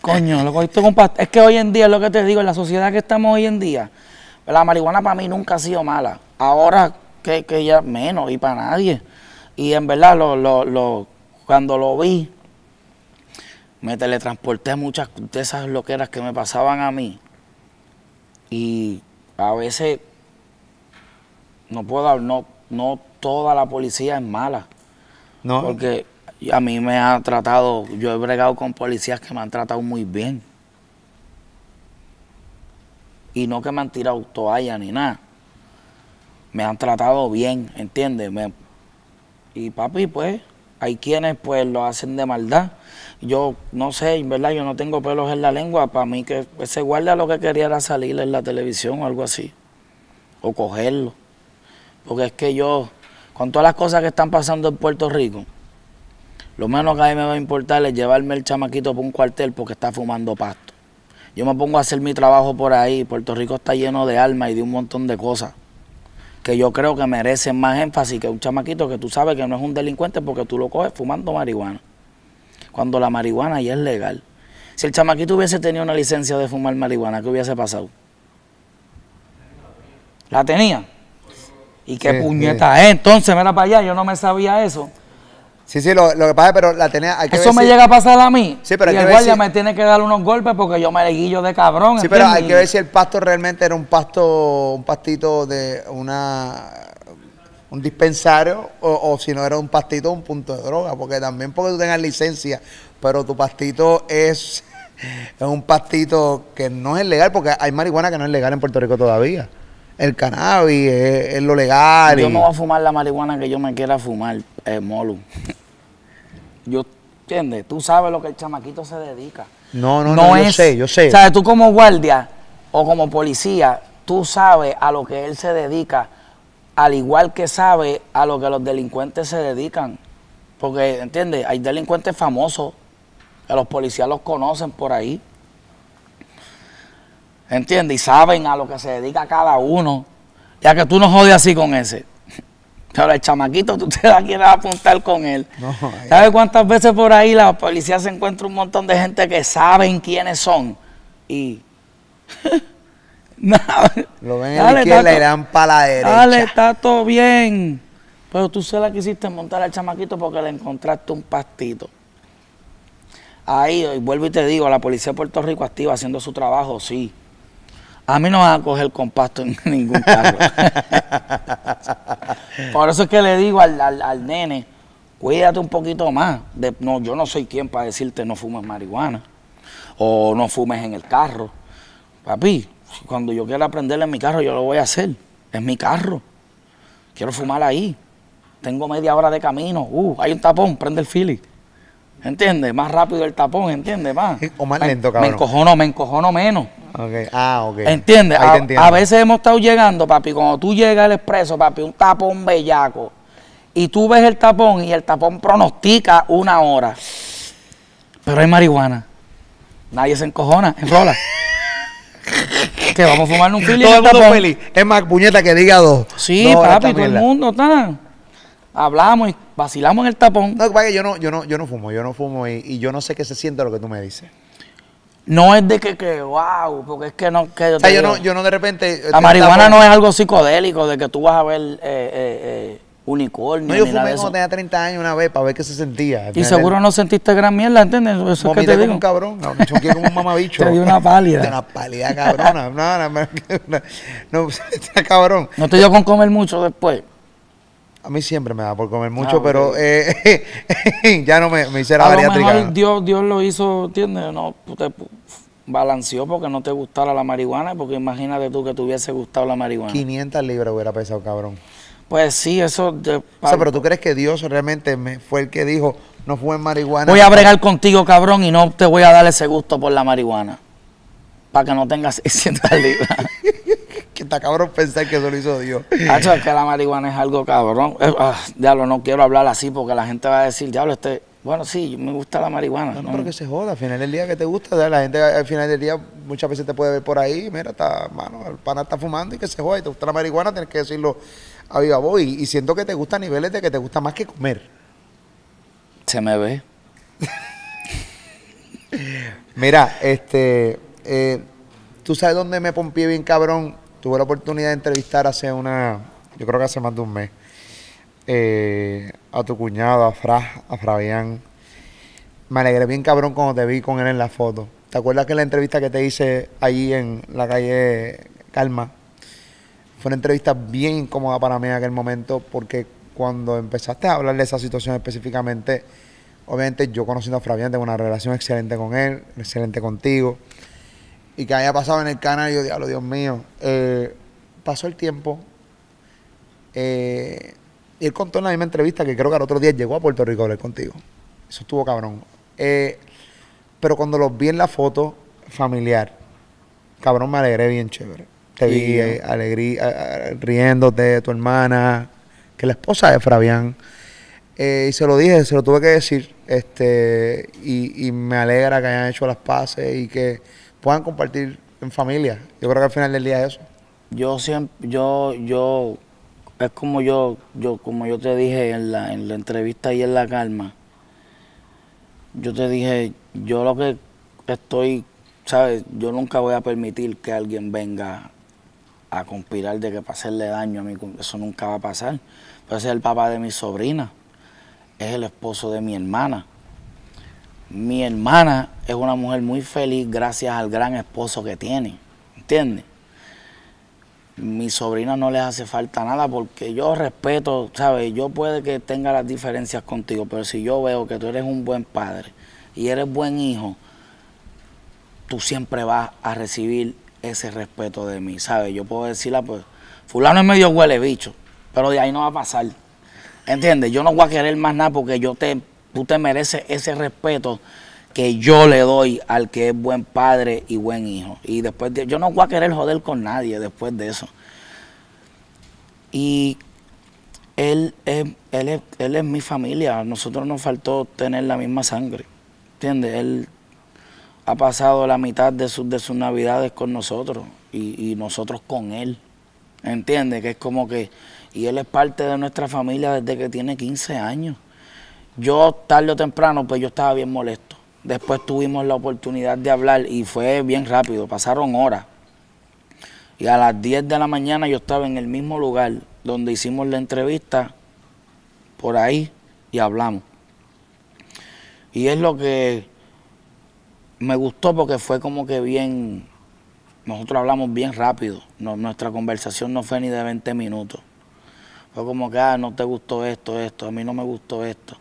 Coño, lo cogiste con. Es que hoy en día, es lo que te digo, en la sociedad que estamos hoy en día, la marihuana para mí nunca ha sido mala. Ahora que, que ya menos y para nadie. Y en verdad, lo, lo, lo, cuando lo vi, me teletransporté a muchas de esas loqueras que me pasaban a mí. Y a veces no puedo no, no toda la policía es mala. No. Porque a mí me ha tratado, yo he bregado con policías que me han tratado muy bien. Y no que me han tirado toalla ni nada. Me han tratado bien, ¿entiendes? Me- y papi, pues, hay quienes pues lo hacen de maldad. Yo no sé, en verdad, yo no tengo pelos en la lengua. Para mí que ese guardia lo que quería era salir en la televisión o algo así. O cogerlo. Porque es que yo, con todas las cosas que están pasando en Puerto Rico, lo menos que a mí me va a importar es llevarme el chamaquito por un cuartel porque está fumando pasto. Yo me pongo a hacer mi trabajo por ahí. Puerto Rico está lleno de alma y de un montón de cosas que yo creo que merecen más énfasis que un chamaquito que tú sabes que no es un delincuente porque tú lo coges fumando marihuana. Cuando la marihuana ya es legal. Si el chamaquito hubiese tenido una licencia de fumar marihuana, ¿qué hubiese pasado? ¿La tenía? ¿Y qué puñeta es? Entonces, mira para allá, yo no me sabía eso. Sí, sí, lo, lo que pasa es, pero la tenía. Hay que Eso ver me si- llega a pasar a mí. Sí, pero hay y que el ver guardia si- me tiene que dar unos golpes porque yo me le guillo de cabrón. Sí, pero hay que ver si el pasto realmente era un pasto, un pastito de una un dispensario o, o si no era un pastito, un punto de droga, porque también porque tú tengas licencia, pero tu pastito es, es un pastito que no es legal, porque hay marihuana que no es legal en Puerto Rico todavía. El cannabis es, es lo legal. Yo y- me voy a fumar la marihuana que yo me quiera fumar, eh, Molu. Yo, ¿entiendes? Tú sabes lo que el chamaquito se dedica. No, no, no, yo sé, yo sé. ¿Sabes? Tú como guardia o como policía, tú sabes a lo que él se dedica, al igual que sabe a lo que los delincuentes se dedican. Porque, ¿entiendes? Hay delincuentes famosos que los policías los conocen por ahí. ¿Entiendes? Y saben a lo que se dedica cada uno. Ya que tú no jodes así con ese. Ahora el chamaquito, tú te la quieres apuntar con él. No, ¿Sabes cuántas veces por ahí la policía se encuentra un montón de gente que saben quiénes son? Y. Nada. Lo ven en la izquierda y le dan para la derecha. Dale, está todo bien. Pero tú se la quisiste montar al chamaquito porque le encontraste un pastito. Ahí, y vuelvo y te digo, la policía de Puerto Rico activa haciendo su trabajo, sí. A mí no van a coger con pasto en ningún carro. Por eso es que le digo al, al- al nene, cuídate un poquito más. De- no, yo no soy quien para decirte no fumes marihuana o no fumes en el carro. Papi, cuando yo quiera aprender en mi carro, yo lo voy a hacer. Es mi carro. Quiero fumar ahí. Tengo media hora de camino. Uh, hay un tapón, prende el fili. ¿Entiendes? Más rápido el tapón, ¿entiendes? Más. O más Me- lento, Me cabrón. encojono, me encojono menos. Ah, ok. ¿Entiendes? Ahí te A, entiendo. a veces hemos estado llegando, papi, cuando tú llegas al expreso, papi, un tapón bellaco, y tú ves el tapón y el tapón pronostica una hora. Pero hay marihuana. Nadie se encojona, enrola. que vamos a fumar un fili Todo el mundo feliz. Es más, puñeta que diga dos. Sí, Dos papi, todo el mundo está. Hablamos y vacilamos en el tapón. No, que yo no, yo no, yo no fumo, yo no fumo y, y yo no sé qué se siente lo que tú me dices. No es de que, que wow, porque es que no. Que O sea, yo no, yo no de repente. la marihuana no es algo psicodélico, de que tú vas a ver eh, eh, eh, unicornio. No, yo ni nada fumé cuando eso. tenía 30 años una vez para ver qué se sentía. Y seguro no sentiste gran mierda, ¿entiendes? Eso es que te como digo. un cabrón, cabrón, choqué como un mamabicho. Te dio una pálida. Una pálida cabrona. No, no, no, no, no, cabrón. No te dio con comer mucho después. A mí siempre me da por comer mucho, Ah, pero eh, ya no me, me hice la A lo bariátrica. mejor Dios, Dios lo hizo, ¿entiendes? No, te balanceó porque no te gustara la marihuana, porque imagínate tú que te hubiese gustado la marihuana. 500 libras hubiera pesado, cabrón. Pues sí, eso... de- O sea, pero tú crees que Dios realmente me, fue el que dijo, no fue en marihuana. Voy a bregar contigo, cabrón, y no te voy a dar ese gusto por la marihuana. Para que no tengas 600 libras. Que está cabrón pensar que eso lo hizo Dios. Hacho, es que la marihuana es algo cabrón. Eh, ah, diablo, no quiero hablar así porque la gente va a decir, diablo, este Bueno, sí, me gusta la marihuana. No, ¿no? pero que se joda, al final del día que te gusta, ¿sabes? la gente al final del día muchas veces te puede ver por ahí, mira, está, mano, el pana está fumando y que se joda, y te gusta la marihuana, tienes que decirlo a viva voz, y, y siento que te gusta a niveles de que te gusta más que comer. Se me ve. Mira, este, eh, tú sabes dónde me pompié bien cabrón, tuve la oportunidad de entrevistar hace una, yo creo que hace más de un mes, eh, a tu cuñado, a Fra, a Fabián. Me alegré bien cabrón cuando te vi con él en la foto. ¿Te acuerdas que la entrevista que te hice allí en la calle Calma? Fue una entrevista bien incómoda para mí en aquel momento porque cuando empezaste a hablar de esa situación específicamente, obviamente yo conociendo a Fabián tengo una relación excelente con él, excelente contigo. Y que haya pasado en el canal, yo diablo, Dios mío. Eh, pasó el tiempo. eh, y él contó en la misma entrevista que creo que al otro día llegó a Puerto Rico a hablar contigo. Eso estuvo cabrón. Eh, pero cuando los vi en la foto familiar, cabrón, me alegré bien chévere. Te vi eh, alegrí- riéndote de tu hermana, que es la esposa de Fabián. Y se lo dije, se lo tuve que decir. Este, y, y me alegra que hayan hecho las paces y que puedan compartir en familia. Yo creo que al final del día es eso. Yo siempre, yo, yo, es como yo, yo, como yo te dije en la, en la entrevista y en la calma, yo te dije, yo lo que estoy, sabes, yo nunca voy a permitir que alguien venga a conspirar de que para hacerle daño a mí, eso nunca va a pasar. Pero es el papá de mi sobrina, es el esposo de mi hermana. Mi hermana es una mujer muy feliz gracias al gran esposo que tiene, ¿entiendes? mi sobrina no les hace falta nada porque yo respeto, ¿sabes? Yo puede que tenga las diferencias contigo, pero si yo veo que tú eres un buen padre y eres buen hijo, tú siempre vas a recibir ese respeto de mí, ¿sabes? Yo puedo decirle, pues, fulano es medio huele bicho, pero de ahí no va a pasar. ¿Entiendes? Yo no voy a querer más nada porque yo te, tú te mereces ese respeto que yo le doy al que es buen padre y buen hijo. Y después de, yo no voy a querer joder con nadie después de eso. Y él es, él es, él es mi familia. A nosotros nos faltó tener la misma sangre. ¿Entiendes? Él ha pasado la mitad de sus, de sus navidades con nosotros y, y nosotros con él. ¿Entiendes? Que es como que... Y él es parte de nuestra familia desde que tiene 15 años. Yo tarde o temprano, pues yo estaba bien molesto. Después tuvimos la oportunidad de hablar y fue bien rápido, pasaron horas. Y a las 10 de la mañana yo estaba en el mismo lugar donde hicimos la entrevista, por ahí, y hablamos. Y es lo que me gustó porque fue como que bien, nosotros hablamos bien rápido, nuestra conversación no fue ni de 20 minutos. Fue como que, ah, no te gustó esto, esto, a mí no me gustó esto.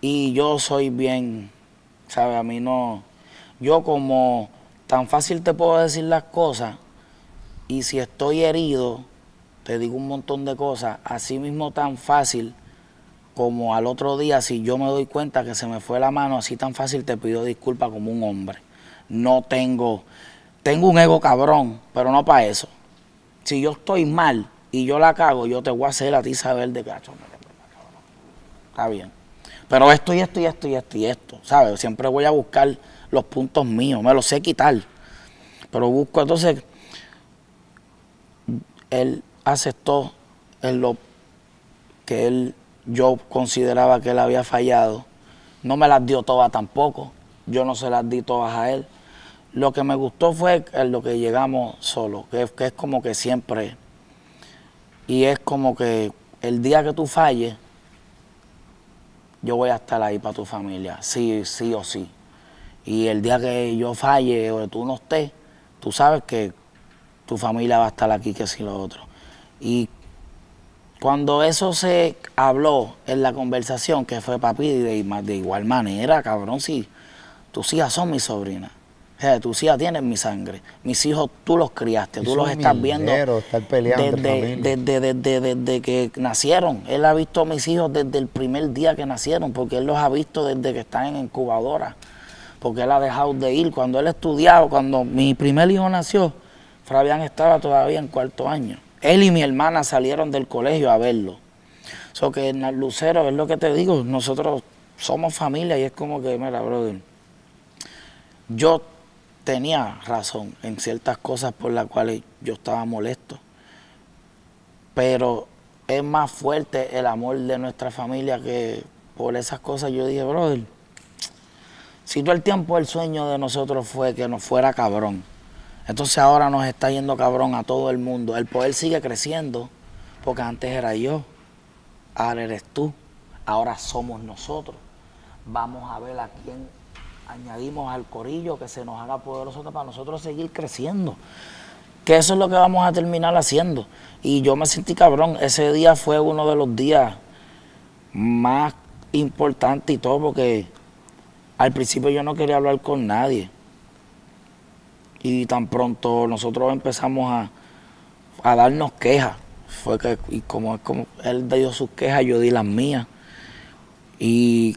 Y yo soy bien, ¿sabes? A mí no, yo como tan fácil te puedo decir las cosas y si estoy herido, te digo un montón de cosas, así mismo tan fácil como al otro día, si yo me doy cuenta que se me fue la mano, así tan fácil te pido disculpas como un hombre. No tengo, tengo un ego cabrón, pero no para eso. Si yo estoy mal y yo la cago, yo te voy a hacer a ti saber de cacho. Está bien. Pero esto y esto y esto y esto y esto, ¿sabes? Siempre voy a buscar los puntos míos, me los sé quitar. Pero busco entonces, él aceptó en lo que él, yo consideraba que él había fallado. No me las dio todas tampoco, yo no se las di todas a él. Lo que me gustó fue lo que llegamos es- que es como que siempre, y es como que el día que tú falles, yo voy a estar ahí para tu familia, sí, sí o sí. Y el día que yo falle o tú no estés, tú sabes que tu familia va a estar aquí, que si lo otro. Y cuando eso se habló en la conversación, que fue papi, de, de igual manera, cabrón, sí, tus hijas son mis sobrinas. O sea, tus hijas tienen mi sangre. Mis hijos tú los criaste, tú los es estás viendo desde, desde, desde- desde que nacieron. Él ha visto a mis hijos desde el primer día que nacieron, porque él los ha visto desde que están en incubadora. Porque él ha dejado de ir. Cuando él estudiaba, cuando mi primer hijo nació, Fabián estaba todavía en cuarto año. Él y mi hermana salieron del colegio a verlo. So que en el Lucero, es lo que te digo, nosotros somos familia y es como que, mira, brother, yo tenía razón en ciertas cosas por las cuales yo estaba molesto, pero es más fuerte el amor de nuestra familia que por esas cosas yo dije, brother, si todo el tiempo el sueño de nosotros fue que nos fuera cabrón, entonces ahora nos está yendo cabrón a todo el mundo. El poder sigue creciendo porque antes era yo, ahora eres tú, ahora somos nosotros. Vamos a ver a quién añadimos al corillo que se nos haga poderoso para nosotros seguir creciendo. Que eso es lo que vamos a terminar haciendo. Y yo me sentí cabrón. Ese día fue uno de los días más importantes y todo, porque al principio yo no quería hablar con nadie. Y tan pronto nosotros empezamos a, a darnos quejas. Fue que, y como, como él dio sus quejas, yo di las mías. Y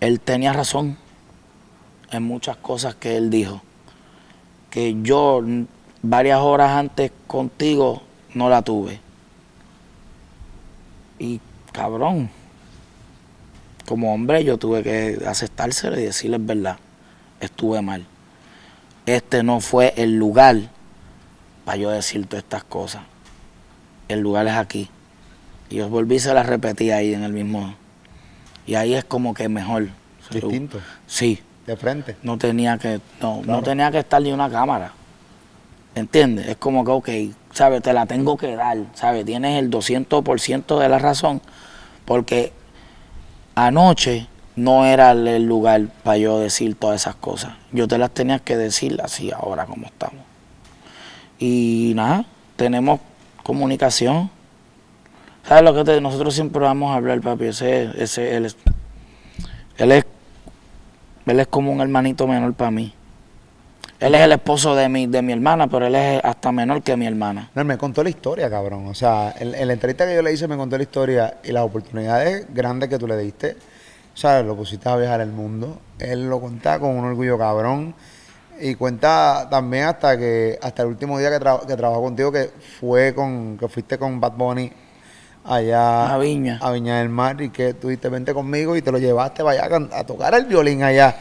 él tenía razón en muchas cosas que él dijo. Que yo varias horas antes contigo no la tuve. Y cabrón, como hombre yo tuve que aceptárselo y decirles verdad, estuve mal. Este no fue el lugar para yo decir todas estas cosas. El lugar es aquí. Y yo volví y se las repetí ahí en el mismo. Y ahí es como que mejor. Distinto. Sí. De frente. No tenía que, no, no tenía que estar ni una cámara. ¿Entiendes? Es como que, ok, ¿sabes? Te la tengo que dar, ¿sabes? Tienes el 200% de la razón, porque anoche no era el lugar para yo decir todas esas cosas. Yo te las tenía que decir así ahora como estamos. Y nada, tenemos comunicación. ¿Sabes lo que te, nosotros siempre vamos a hablar, papi? Ese, ese, él es, él es, él es como un hermanito menor para mí. Él es el esposo de mi, de mi hermana, pero él es hasta menor que mi hermana. No, él me contó la historia, cabrón. O sea, en, en la entrevista que yo le hice me contó la historia y las oportunidades grandes que tú le diste. Sea, lo pusiste a viajar el mundo. Él lo cuenta con un orgullo cabrón. Y cuenta también hasta que hasta el último día que, tra- que trabajó contigo, que fue con que fuiste con Bad Bunny allá A Viña. a Viña del Mar y que tuviste vente conmigo y te lo llevaste para allá a tocar el violín allá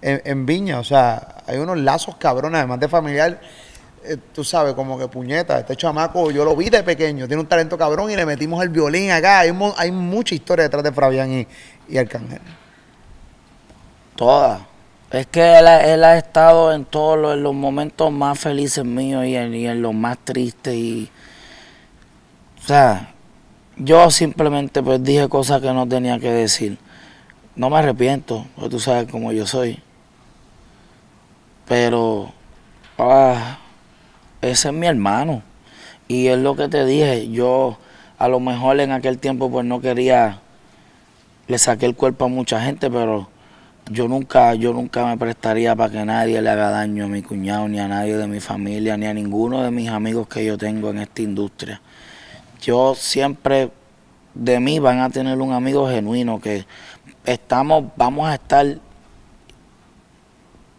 en, en Viña. O sea, hay unos lazos cabrones, además de familiar. eh, tú sabes, como que puñeta, este chamaco, yo lo vi de pequeño, tiene un talento cabrón y le metimos el violín acá. Hay, mo- hay mucha historia detrás de Fabián y, y Arcángel. Todas. Es que él, ha- él ha estado en todos los, en los momentos más felices míos y en, y en los más tristes. Y, o sea, yo simplemente pues dije cosas que no tenía que decir. No me arrepiento, porque tú sabes cómo yo soy. Pero, ah, ese es mi hermano. Y es lo que te dije, yo a lo mejor en aquel tiempo pues no quería, le saqué el cuerpo a mucha gente, pero yo nunca, yo nunca me prestaría para que nadie le haga daño a mi cuñado, ni a nadie de mi familia, ni a ninguno de mis amigos que yo tengo en esta industria. Yo siempre de mí van a tener un amigo genuino que estamos, vamos a estar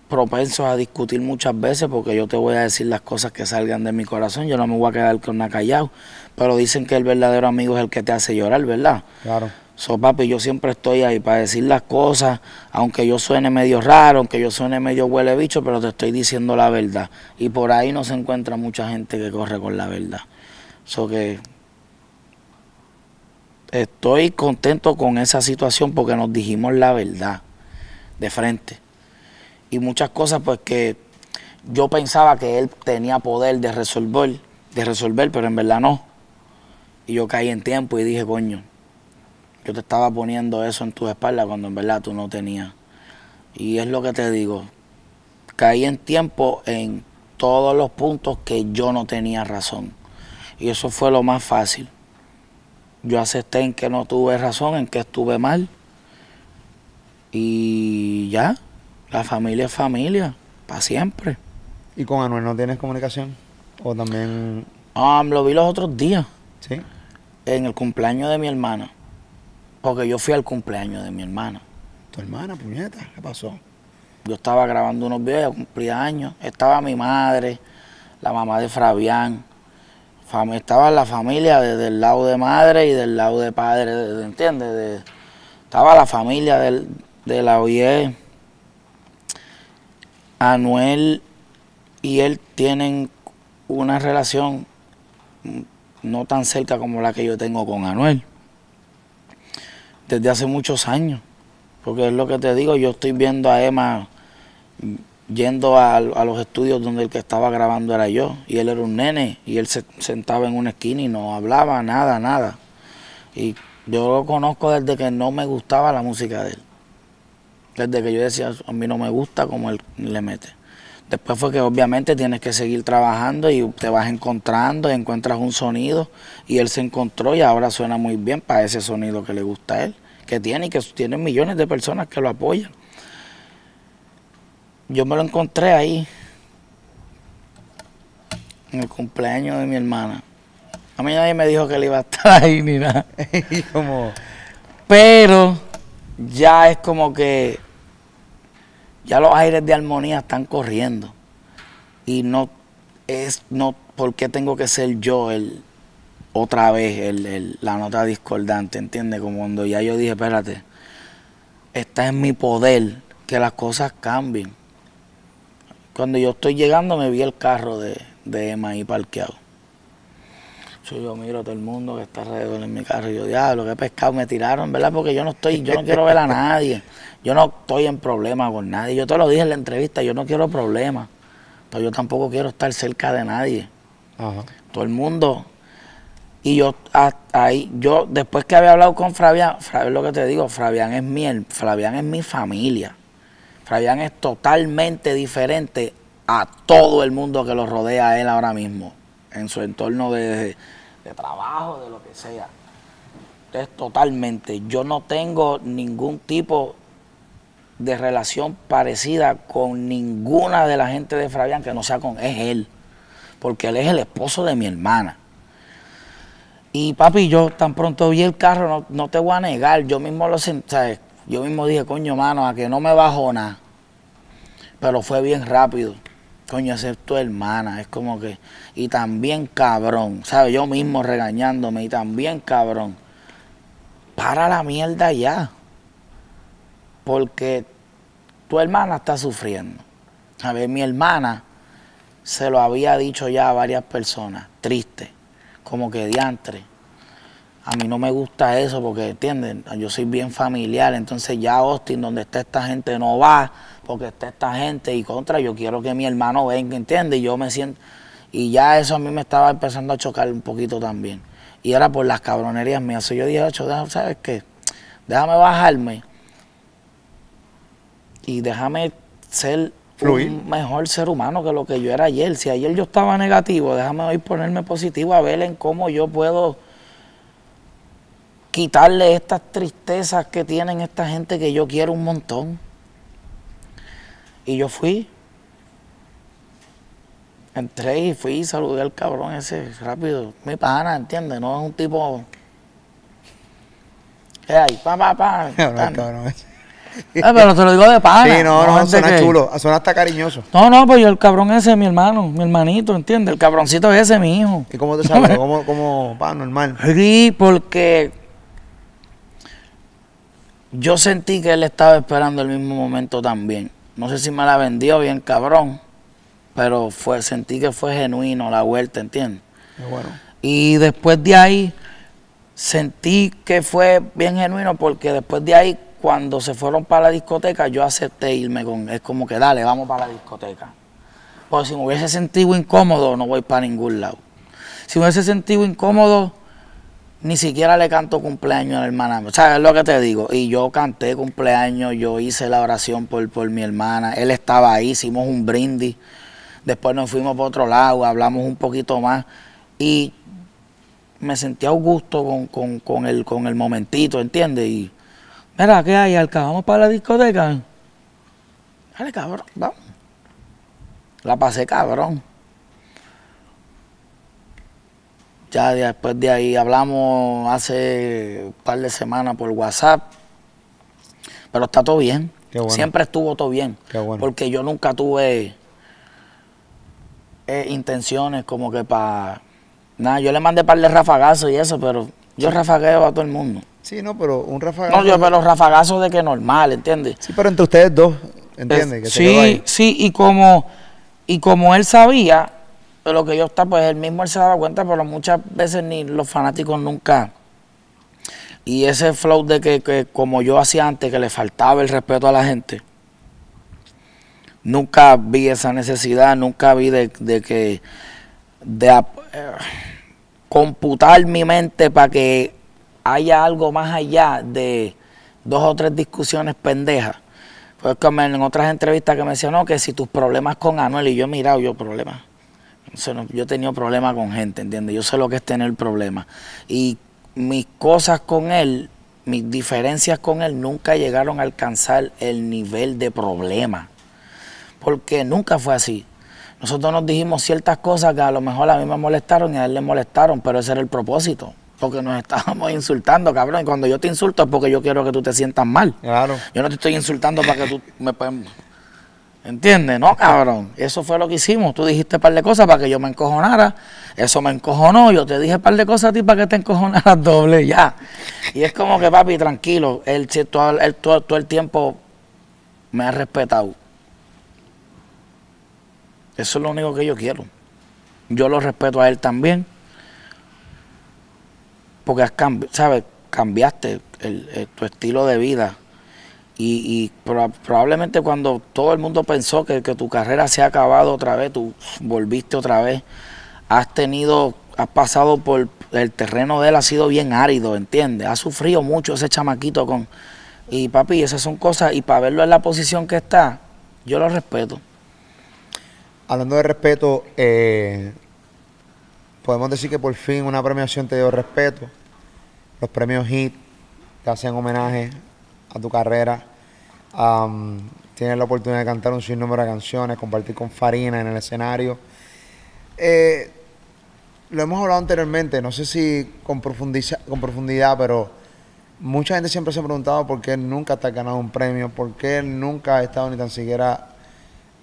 propensos a discutir muchas veces porque yo te voy a decir las cosas que salgan de mi corazón, yo no me voy a quedar con una callado, pero dicen que el verdadero amigo es el que te hace llorar, ¿verdad? Claro. So, papi, yo siempre estoy ahí para decir las cosas, aunque yo suene medio raro, aunque yo suene medio huele bicho, pero te estoy diciendo la verdad. Y por ahí no se encuentra mucha gente que corre con la verdad. So que estoy contento con esa situación porque nos dijimos la verdad de frente. Y muchas cosas pues que yo pensaba que él tenía poder de resolver, de resolver, pero en verdad no. Y yo caí en tiempo y dije, coño, yo te estaba poniendo eso en tus espaldas cuando en verdad tú no tenías. Y es lo que te digo, caí en tiempo en todos los puntos que yo no tenía razón. Y eso fue lo más fácil. Yo acepté en que no tuve razón, en que estuve mal. Y ya, la familia es familia, para siempre. ¿Y con Anuel no tienes comunicación? ¿O también.? Ah, lo vi los otros días, Sí. en el cumpleaños de mi hermana. Porque yo fui al cumpleaños de mi hermana. Tu hermana, puñeta, ¿qué pasó? Yo estaba grabando unos videos, cumplía años. Estaba mi madre, la mamá de Fabián. Estaba la familia desde el lado de madre y del lado de padre, de- de- ¿entiendes? De- estaba la familia del, de la OIE. Anuel y él tienen una relación no tan cerca como la que yo tengo con Anuel. Desde hace muchos años. Porque es lo que te digo, yo estoy viendo a Emma yendo a, los estudios donde el que estaba grabando era yo. Y él era un nene y él se sentaba en una esquina y no hablaba nada, nada. Y yo lo conozco desde que no me gustaba la música de él. Desde que yo decía, a mí no me gusta como él le mete. Después fue que obviamente tienes que seguir trabajando y te vas encontrando, y encuentras un sonido y él se encontró y ahora suena muy bien para ese sonido que le gusta a él, que tiene y que tiene millones de personas que lo apoyan. Yo me lo encontré ahí, en el cumpleaños de mi hermana. A mí nadie me dijo que él iba a estar ahí ni nada. Pero ya es como que ya los aires de armonía están corriendo. Y no es, no, ¿por qué tengo que ser yo el, otra vez el, la nota discordante? ¿Entiendes? Como cuando ya yo dije, espérate, está en mi poder que las cosas cambien. Cuando yo estoy llegando me vi el carro de, de Emma ahí parqueado. Yo, miro a todo el mundo que está alrededor en mi carro y yo, diablo, qué pescado me tiraron, ¿verdad? Porque yo no estoy, yo no quiero ver a nadie. Yo no estoy en problema con nadie. Yo te lo dije en la entrevista, yo no quiero problemas. Pero yo tampoco quiero estar cerca de nadie. Todo el mundo. Y yo ahí, yo después que había hablado con Fabián, Fabián lo que te digo, Fabián es mi, Fabián es mi familia. Fabián es totalmente diferente a todo el mundo que lo rodea a él ahora mismo, en su entorno de, de trabajo, de lo que sea. Es totalmente. Yo no tengo ningún tipo de relación parecida con ninguna de la gente de Fabián que no sea con es él, porque él es el esposo de mi hermana. Y papi, yo tan pronto vi el carro, no, te voy a negar, yo mismo lo senté, yo mismo dije, coño, mano, a que no me bajó nada. Pero fue bien rápido. Coño, tu hermana, es como que. Y también cabrón, ¿sabes? Yo mismo regañándome, y también cabrón. Para la mierda ya porque tu hermana está sufriendo. A ver, mi hermana se lo había dicho ya a varias personas, triste, como que diantre. A mí no me gusta eso porque, ¿entienden? Yo soy bien familiar, entonces ya Austin, donde está esta gente, no va porque está esta gente y contra, yo quiero que mi hermano venga, ¿entiendes? Y yo me siento... Y ya eso a mí me estaba empezando a chocar un poquito también. Y era por las cabronerías mías. yo dije, ¿sabes qué? Déjame bajarme y déjame ser un mejor ser humano que lo que yo era ayer. Si ayer yo estaba negativo, déjame hoy ponerme positivo a ver en cómo yo puedo quitarle estas tristezas que tienen esta gente que yo quiero un montón. Y yo fui. Entré y fui y saludé al cabrón ese rápido. Mi pana, ¿entiendes? No es un tipo. ¿Qué hay? Pa, pa, pa. Ah, pero te lo digo de pana. Sí, no, no, suena chulo, suena hasta cariñoso. No, no, pues yo el cabrón ese es mi hermano, mi hermanito, ¿entiendes? El cabroncito ese es mi hijo. ¿Y cómo te sabes? ¿Cómo, cómo, pa, normal? Sí, porque yo sentí que él estaba esperando el mismo momento también. No sé si me la vendió bien cabrón, pero fue, sentí que fue genuino la vuelta, ¿entiendes? bueno. Y después de ahí, sentí que fue bien genuino porque después de ahí cuando se fueron para la discoteca, yo acepté irme con, es como que dale, vamos para la discoteca. Porque si me hubiese sentido incómodo, no voy para ningún lado. Si me hubiese sentido incómodo, ni siquiera le canto cumpleaños a la hermana. O sea, es lo que te digo. Y yo canté cumpleaños, yo hice la oración por, por mi hermana. Él estaba ahí, hicimos un brindis. Después nos fuimos para otro lado, hablamos un poquito más. Y me sentí a gusto con, con, con, el, con el momentito, ¿entiendes? Y Mira, ¿qué hay, Alca? ¿Vamos para la discoteca? Dale, cabrón, vamos. La pasé cabrón. Ya después de ahí hablamos hace un par de semanas por WhatsApp. Pero está todo bien. Siempre estuvo todo bien. Porque yo nunca tuve eh, intenciones como que para... Nada, yo le mandé un par de rafagazos y eso, pero yo rafagueo a todo el mundo. Sí, no, pero un rafagazo. No, yo, pero rafagazos de que normal, ¿entiendes? Sí, pero entre ustedes dos, ¿entiendes? Que sí, sí, y como, y como él sabía lo que yo estaba, pues él mismo él se daba cuenta, pero muchas veces ni los fanáticos nunca. Y ese flow de que, que como yo hacía antes, que le faltaba el respeto a la gente, nunca vi esa necesidad, nunca vi de, de que de eh, computar mi mente para que haya algo más allá de dos o tres discusiones pendejas. Pues como en otras entrevistas que me decían, no, que si tus problemas con Anuel, y yo he mirado yo problemas. Yo he tenido problemas con gente, ¿entiendes? Yo sé lo que es tener problemas. Y mis cosas con él, mis diferencias con él, nunca llegaron a alcanzar el nivel de problema. Porque nunca fue así. Nosotros nos dijimos ciertas cosas que a lo mejor a mí me molestaron y a él le molestaron, pero ese era el propósito. Porque nos estábamos insultando, cabrón. Y cuando yo te insulto es porque yo quiero que tú te sientas mal. Claro. Yo no te estoy insultando para que tú me... ¿Entiendes? No, cabrón. Eso fue lo que hicimos. Tú dijiste un par de cosas para que yo me encojonara. Eso me encojonó. Yo te dije un par de cosas a ti para que te encojonaras doble. Ya. Y es como que, papi, tranquilo. Él, todo, él todo, todo el tiempo me ha respetado. Eso es lo único que yo quiero. Yo lo respeto a él también. Porque has ¿sabes? cambiaste el- tu estilo de vida. Y, y proba- probablemente cuando todo el mundo pensó que, que tu carrera se ha acabado otra vez, tú volviste otra vez, has tenido, has pasado por el terreno de él, ha sido bien árido, ¿entiendes? Ha sufrido mucho ese chamaquito con... Y papi, esas son cosas, y para verlo en la posición que está, yo lo respeto. Hablando de respeto, eh, podemos decir que por fin una premiación te dio respeto. Los premios HIT te hacen homenaje a tu carrera. Am, tienes la oportunidad de cantar un sinnúmero de canciones, compartir con Farina en el escenario. Eh, lo hemos hablado anteriormente, no sé si con, con profundidad, pero mucha gente siempre se ha preguntado por qué nunca te ha ganado un premio, por qué nunca ha estado ni tan siquiera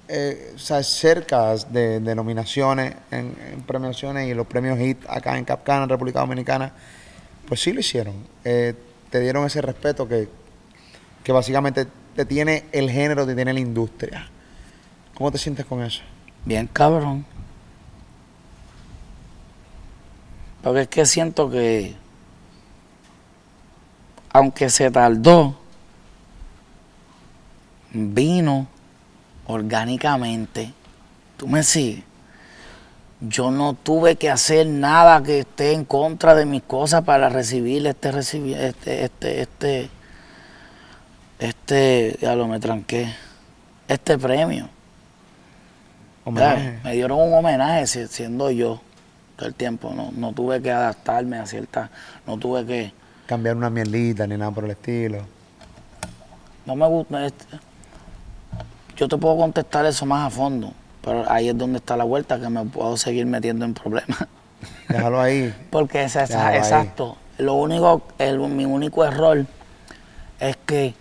eh, cerca de, nominaciones en, en premiaciones y los premios HIT acá en Capcana, en República Dominicana, pues sí lo hicieron. Eh, te dieron ese respeto que, que básicamente te tiene el género, te tiene la industria. ¿Cómo te sientes con eso? Bien cabrón. Porque es que siento que, aunque se tardó, vino orgánicamente. ¿Tú me sigues? Yo no tuve que hacer nada que esté en contra de mis cosas para recibir este, este, este, este, este, ya lo me tranqué, este premio. Homenaje. Ya, Me dieron un homenaje si- siendo yo todo el tiempo. No, no tuve que adaptarme a ciertas. No tuve que. Cambiar una mierdita ni nada por el estilo. No me gusta. este- yo te puedo contestar eso más a fondo. Pero ahí es donde está la vuelta que me puedo seguir metiendo en problemas. Déjalo ahí. Porque es, es- Ya, ahí. exacto. Lo único, el, mi único error es que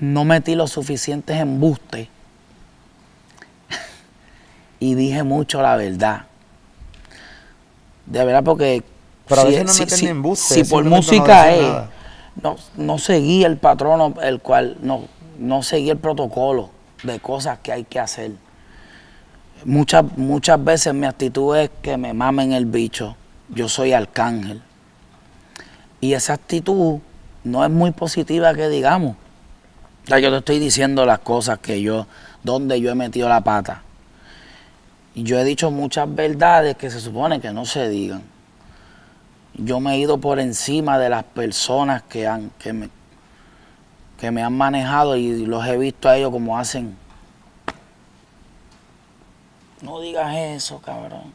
no metí los suficientes embustes y dije mucho la verdad. De verdad, porque Pero a veces no meten ni embuste, si por no música dicen es, nada. no, no seguí el patrono, el cual, no, no seguí el protocolo de cosas que hay que hacer. Muchas, muchas veces mi actitud es que me mamen el bicho. Yo soy arcángel. Y esa actitud no es muy positiva que digamos. Yo te estoy diciendo las cosas que yo, donde yo he metido la pata. Y yo he dicho muchas verdades que se supone que no se digan. Yo me he ido por encima de las personas que, han, que, me, que me han manejado y los he visto a ellos como hacen. No digas eso, cabrón.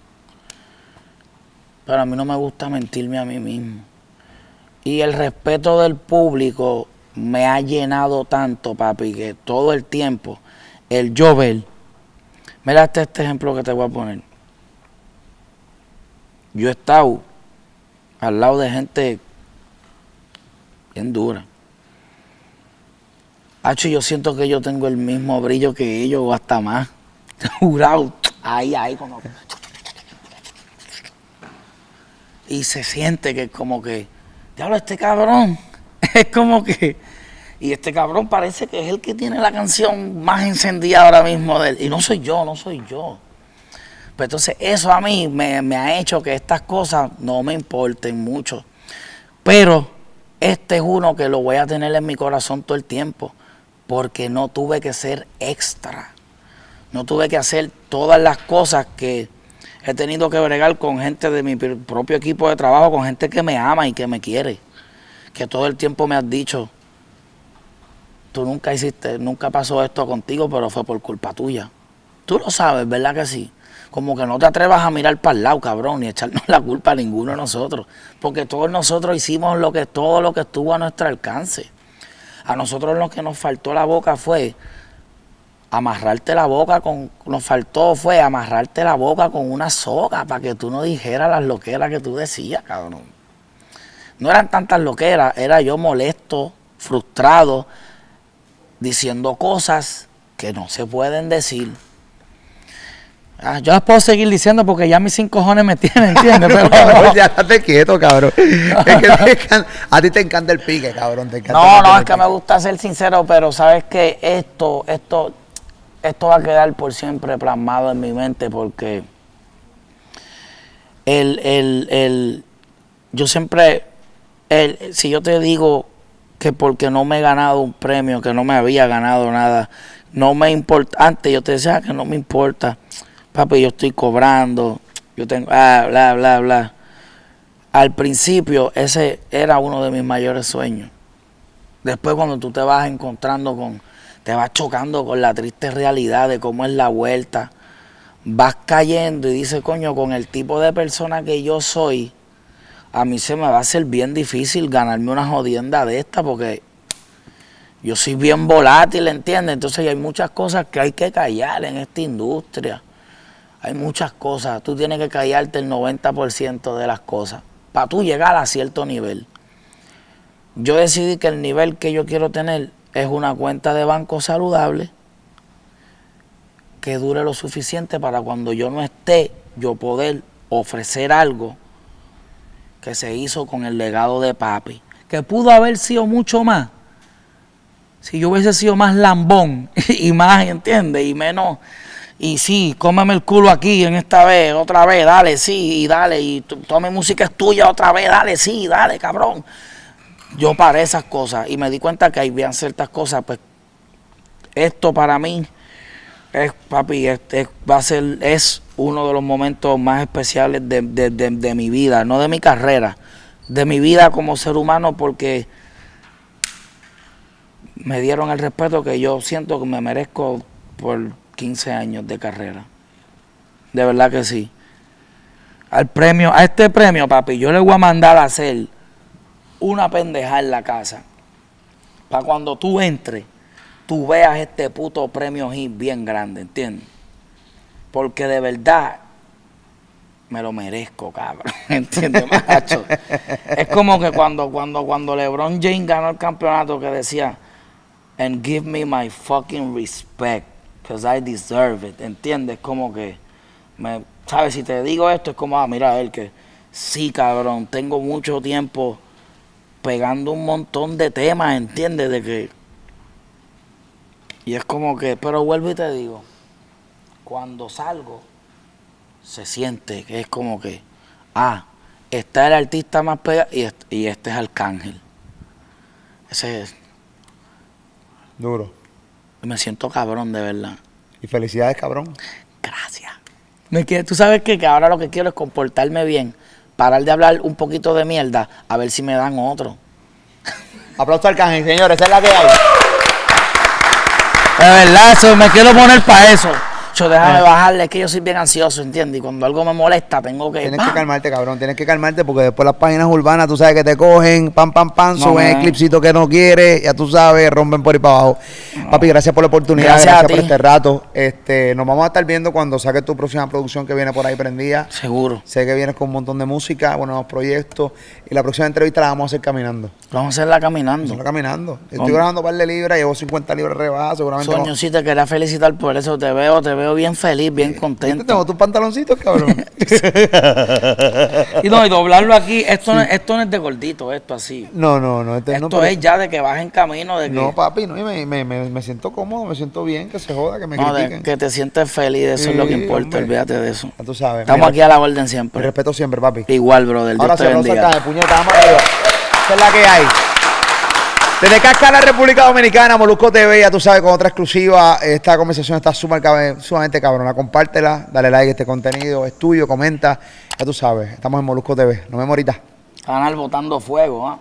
Pero a mí no me gusta mentirme a mí mismo. Y el respeto del público me ha llenado tanto, papi, que todo el tiempo, el yo ver, mira este, este ejemplo que te voy a poner. Yo he estado al lado de gente bien dura. Hacho, yo siento que yo tengo el mismo brillo que ellos o hasta más. Jurado. Ahí, ahí. Y se siente que como que diablo, este cabrón es como que, y este cabrón parece que es el que tiene la canción más encendida ahora mismo de él, y no soy yo, no soy yo. Pues entonces eso a mí me, me ha hecho que estas cosas no me importen mucho. Pero este es uno que lo voy a tener en mi corazón todo el tiempo, porque no tuve que ser extra. No tuve que hacer todas las cosas que he tenido que bregar con gente de mi propio equipo de trabajo, con gente que me ama y que me quiere. Que todo el tiempo me has dicho, tú nunca hiciste, nunca pasó esto contigo, pero fue por culpa tuya. Tú lo sabes, ¿verdad que sí? Como que no te atrevas a mirar para el lado, cabrón, ni echarnos la culpa a ninguno de nosotros. Porque todos nosotros hicimos lo que, todo lo que estuvo a nuestro alcance. A nosotros lo que nos faltó la boca fue amarrarte la boca con, nos faltó fue amarrarte la boca con una soga para que tú no dijeras las loqueras que tú decías, cabrón. No eran tantas loqueras, era yo molesto, frustrado, diciendo cosas que no se pueden decir. Ah, yo las puedo seguir diciendo porque ya mis cinco cojones me tienen, ¿entiendes? Pero ya estate quieto, cabrón. Es que a ti te encanta el pique, cabrón. no, no, es que me gusta ser sincero, pero sabes que esto, esto, esto va a quedar por siempre plasmado en mi mente porque el, el, el, yo siempre, el, si yo te digo que porque no me he ganado un premio, que no me había ganado nada, no me importa, antes yo te decía que no me importa, papi, yo estoy cobrando, yo tengo, ah, bla, bla, bla. Al principio ese era uno de mis mayores sueños. Después cuando tú te vas encontrando con te vas chocando con la triste realidad de cómo es la vuelta, vas cayendo y dices, coño, con el tipo de persona que yo soy, a mí se me va a hacer bien difícil ganarme una jodienda de esta porque yo soy bien volátil, ¿entiendes? Entonces hay muchas cosas que hay que callar en esta industria. Hay muchas cosas, tú tienes que callarte el 90% de las cosas para tú llegar a cierto nivel. Yo decidí que el nivel que yo quiero tener es una cuenta de banco saludable que dure lo suficiente para cuando yo no esté, yo poder ofrecer algo que se hizo con el legado de papi, que pudo haber sido mucho más. Si yo hubiese sido más lambón y más, ¿entiendes? Y menos, y sí, cómeme el culo aquí en esta vez, otra vez, dale, sí, y dale, y tome música es tuya otra vez, dale, sí, dale, cabrón yo paré esas cosas y me di cuenta que habían ciertas cosas, pues esto para mí es, papi, este va a ser, es uno de los momentos más especiales de, mi vida, no de mi carrera, de mi vida como ser humano, porque me dieron el respeto que yo siento que me merezco por 15 años de carrera. De verdad que sí. Al premio, a este premio, papi, yo le voy a mandar a hacer una pendeja en la casa. Para cuando tú entres, tú veas este puto premio hit bien grande, ¿entiendes? Porque de verdad me lo merezco, cabrón. ¿Entiendes, macho? es como que cuando, cuando, cuando LeBron James ganó el campeonato que decía, and give me my fucking respect, because I deserve it. ¿Entiendes? Como que, me, ¿sabes? Si te digo esto, es como, ah, mira, él que, sí, cabrón, tengo mucho tiempo pegando un montón de temas, ¿entiendes? De que. Y es como que, pero vuelvo y te digo, cuando salgo, se siente que es como que, ah, está el artista más pegado y, y este es Arcángel. Ese es. Duro. Me siento cabrón, de verdad. Y felicidades, cabrón. Gracias. Me tú sabes que ahora lo que quiero es comportarme bien parar de hablar un poquito de mierda, a ver si me dan otro. Aplauso al canje, señores, esa es la que hay. De verdad, eso, me quiero poner para eso. Yo déjame eh. bajarle, es que yo soy bien ansioso, ¿entiendes? Y cuando algo me molesta, tengo que. Tienes que calmarte, cabrón. Tienes que calmarte porque después las páginas urbanas, tú sabes que te cogen, pam, pam, pam, suben el clipcito que no quieres, ya tú sabes, rompen por ahí para abajo. Papi, gracias por la oportunidad, gracias, por este rato. Este, nos vamos a estar viendo cuando saques tu próxima producción que viene por ahí prendida. Seguro. Sé que vienes con un montón de música, buenos proyectos. Y la próxima entrevista la vamos a hacer caminando. Vamos a hacerla caminando. Vamos a hacerla caminando. Estoy grabando un par de libras, llevo 50 libras rebajas, seguramente. Soño, sí, te quería felicitar por eso. Te veo, te veo veo bien feliz, bien contento. Tengo tus pantaloncitos, cabrón. Y no, y doblarlo aquí, esto, no, esto no es de gordito, esto así. no, no, no. Este, esto es ya de que vas en camino, de que, No, papi, no, y me, me, me, me siento cómodo, me siento bien, que se joda, que me no, de critiquen. que te sientes feliz, eso es lo que importa, hombre. olvídate de eso. Tú sabes. Estamos mira, aquí a la orden siempre. respeto siempre, papi. Igual, brother, Ahora Dios te bendiga. de puñeta, vamos arriba. Esa es la que hay. Desde Casca, la República Dominicana, Molusco TV, ya tú sabes, con otra exclusiva. Esta conversación está sumamente cabrona. Compártela, dale like a este contenido, es tuyo, comenta. Ya tú sabes, estamos en Molusco TV. Nos vemos ahorita. Canal Botando Fuego, ¿ah?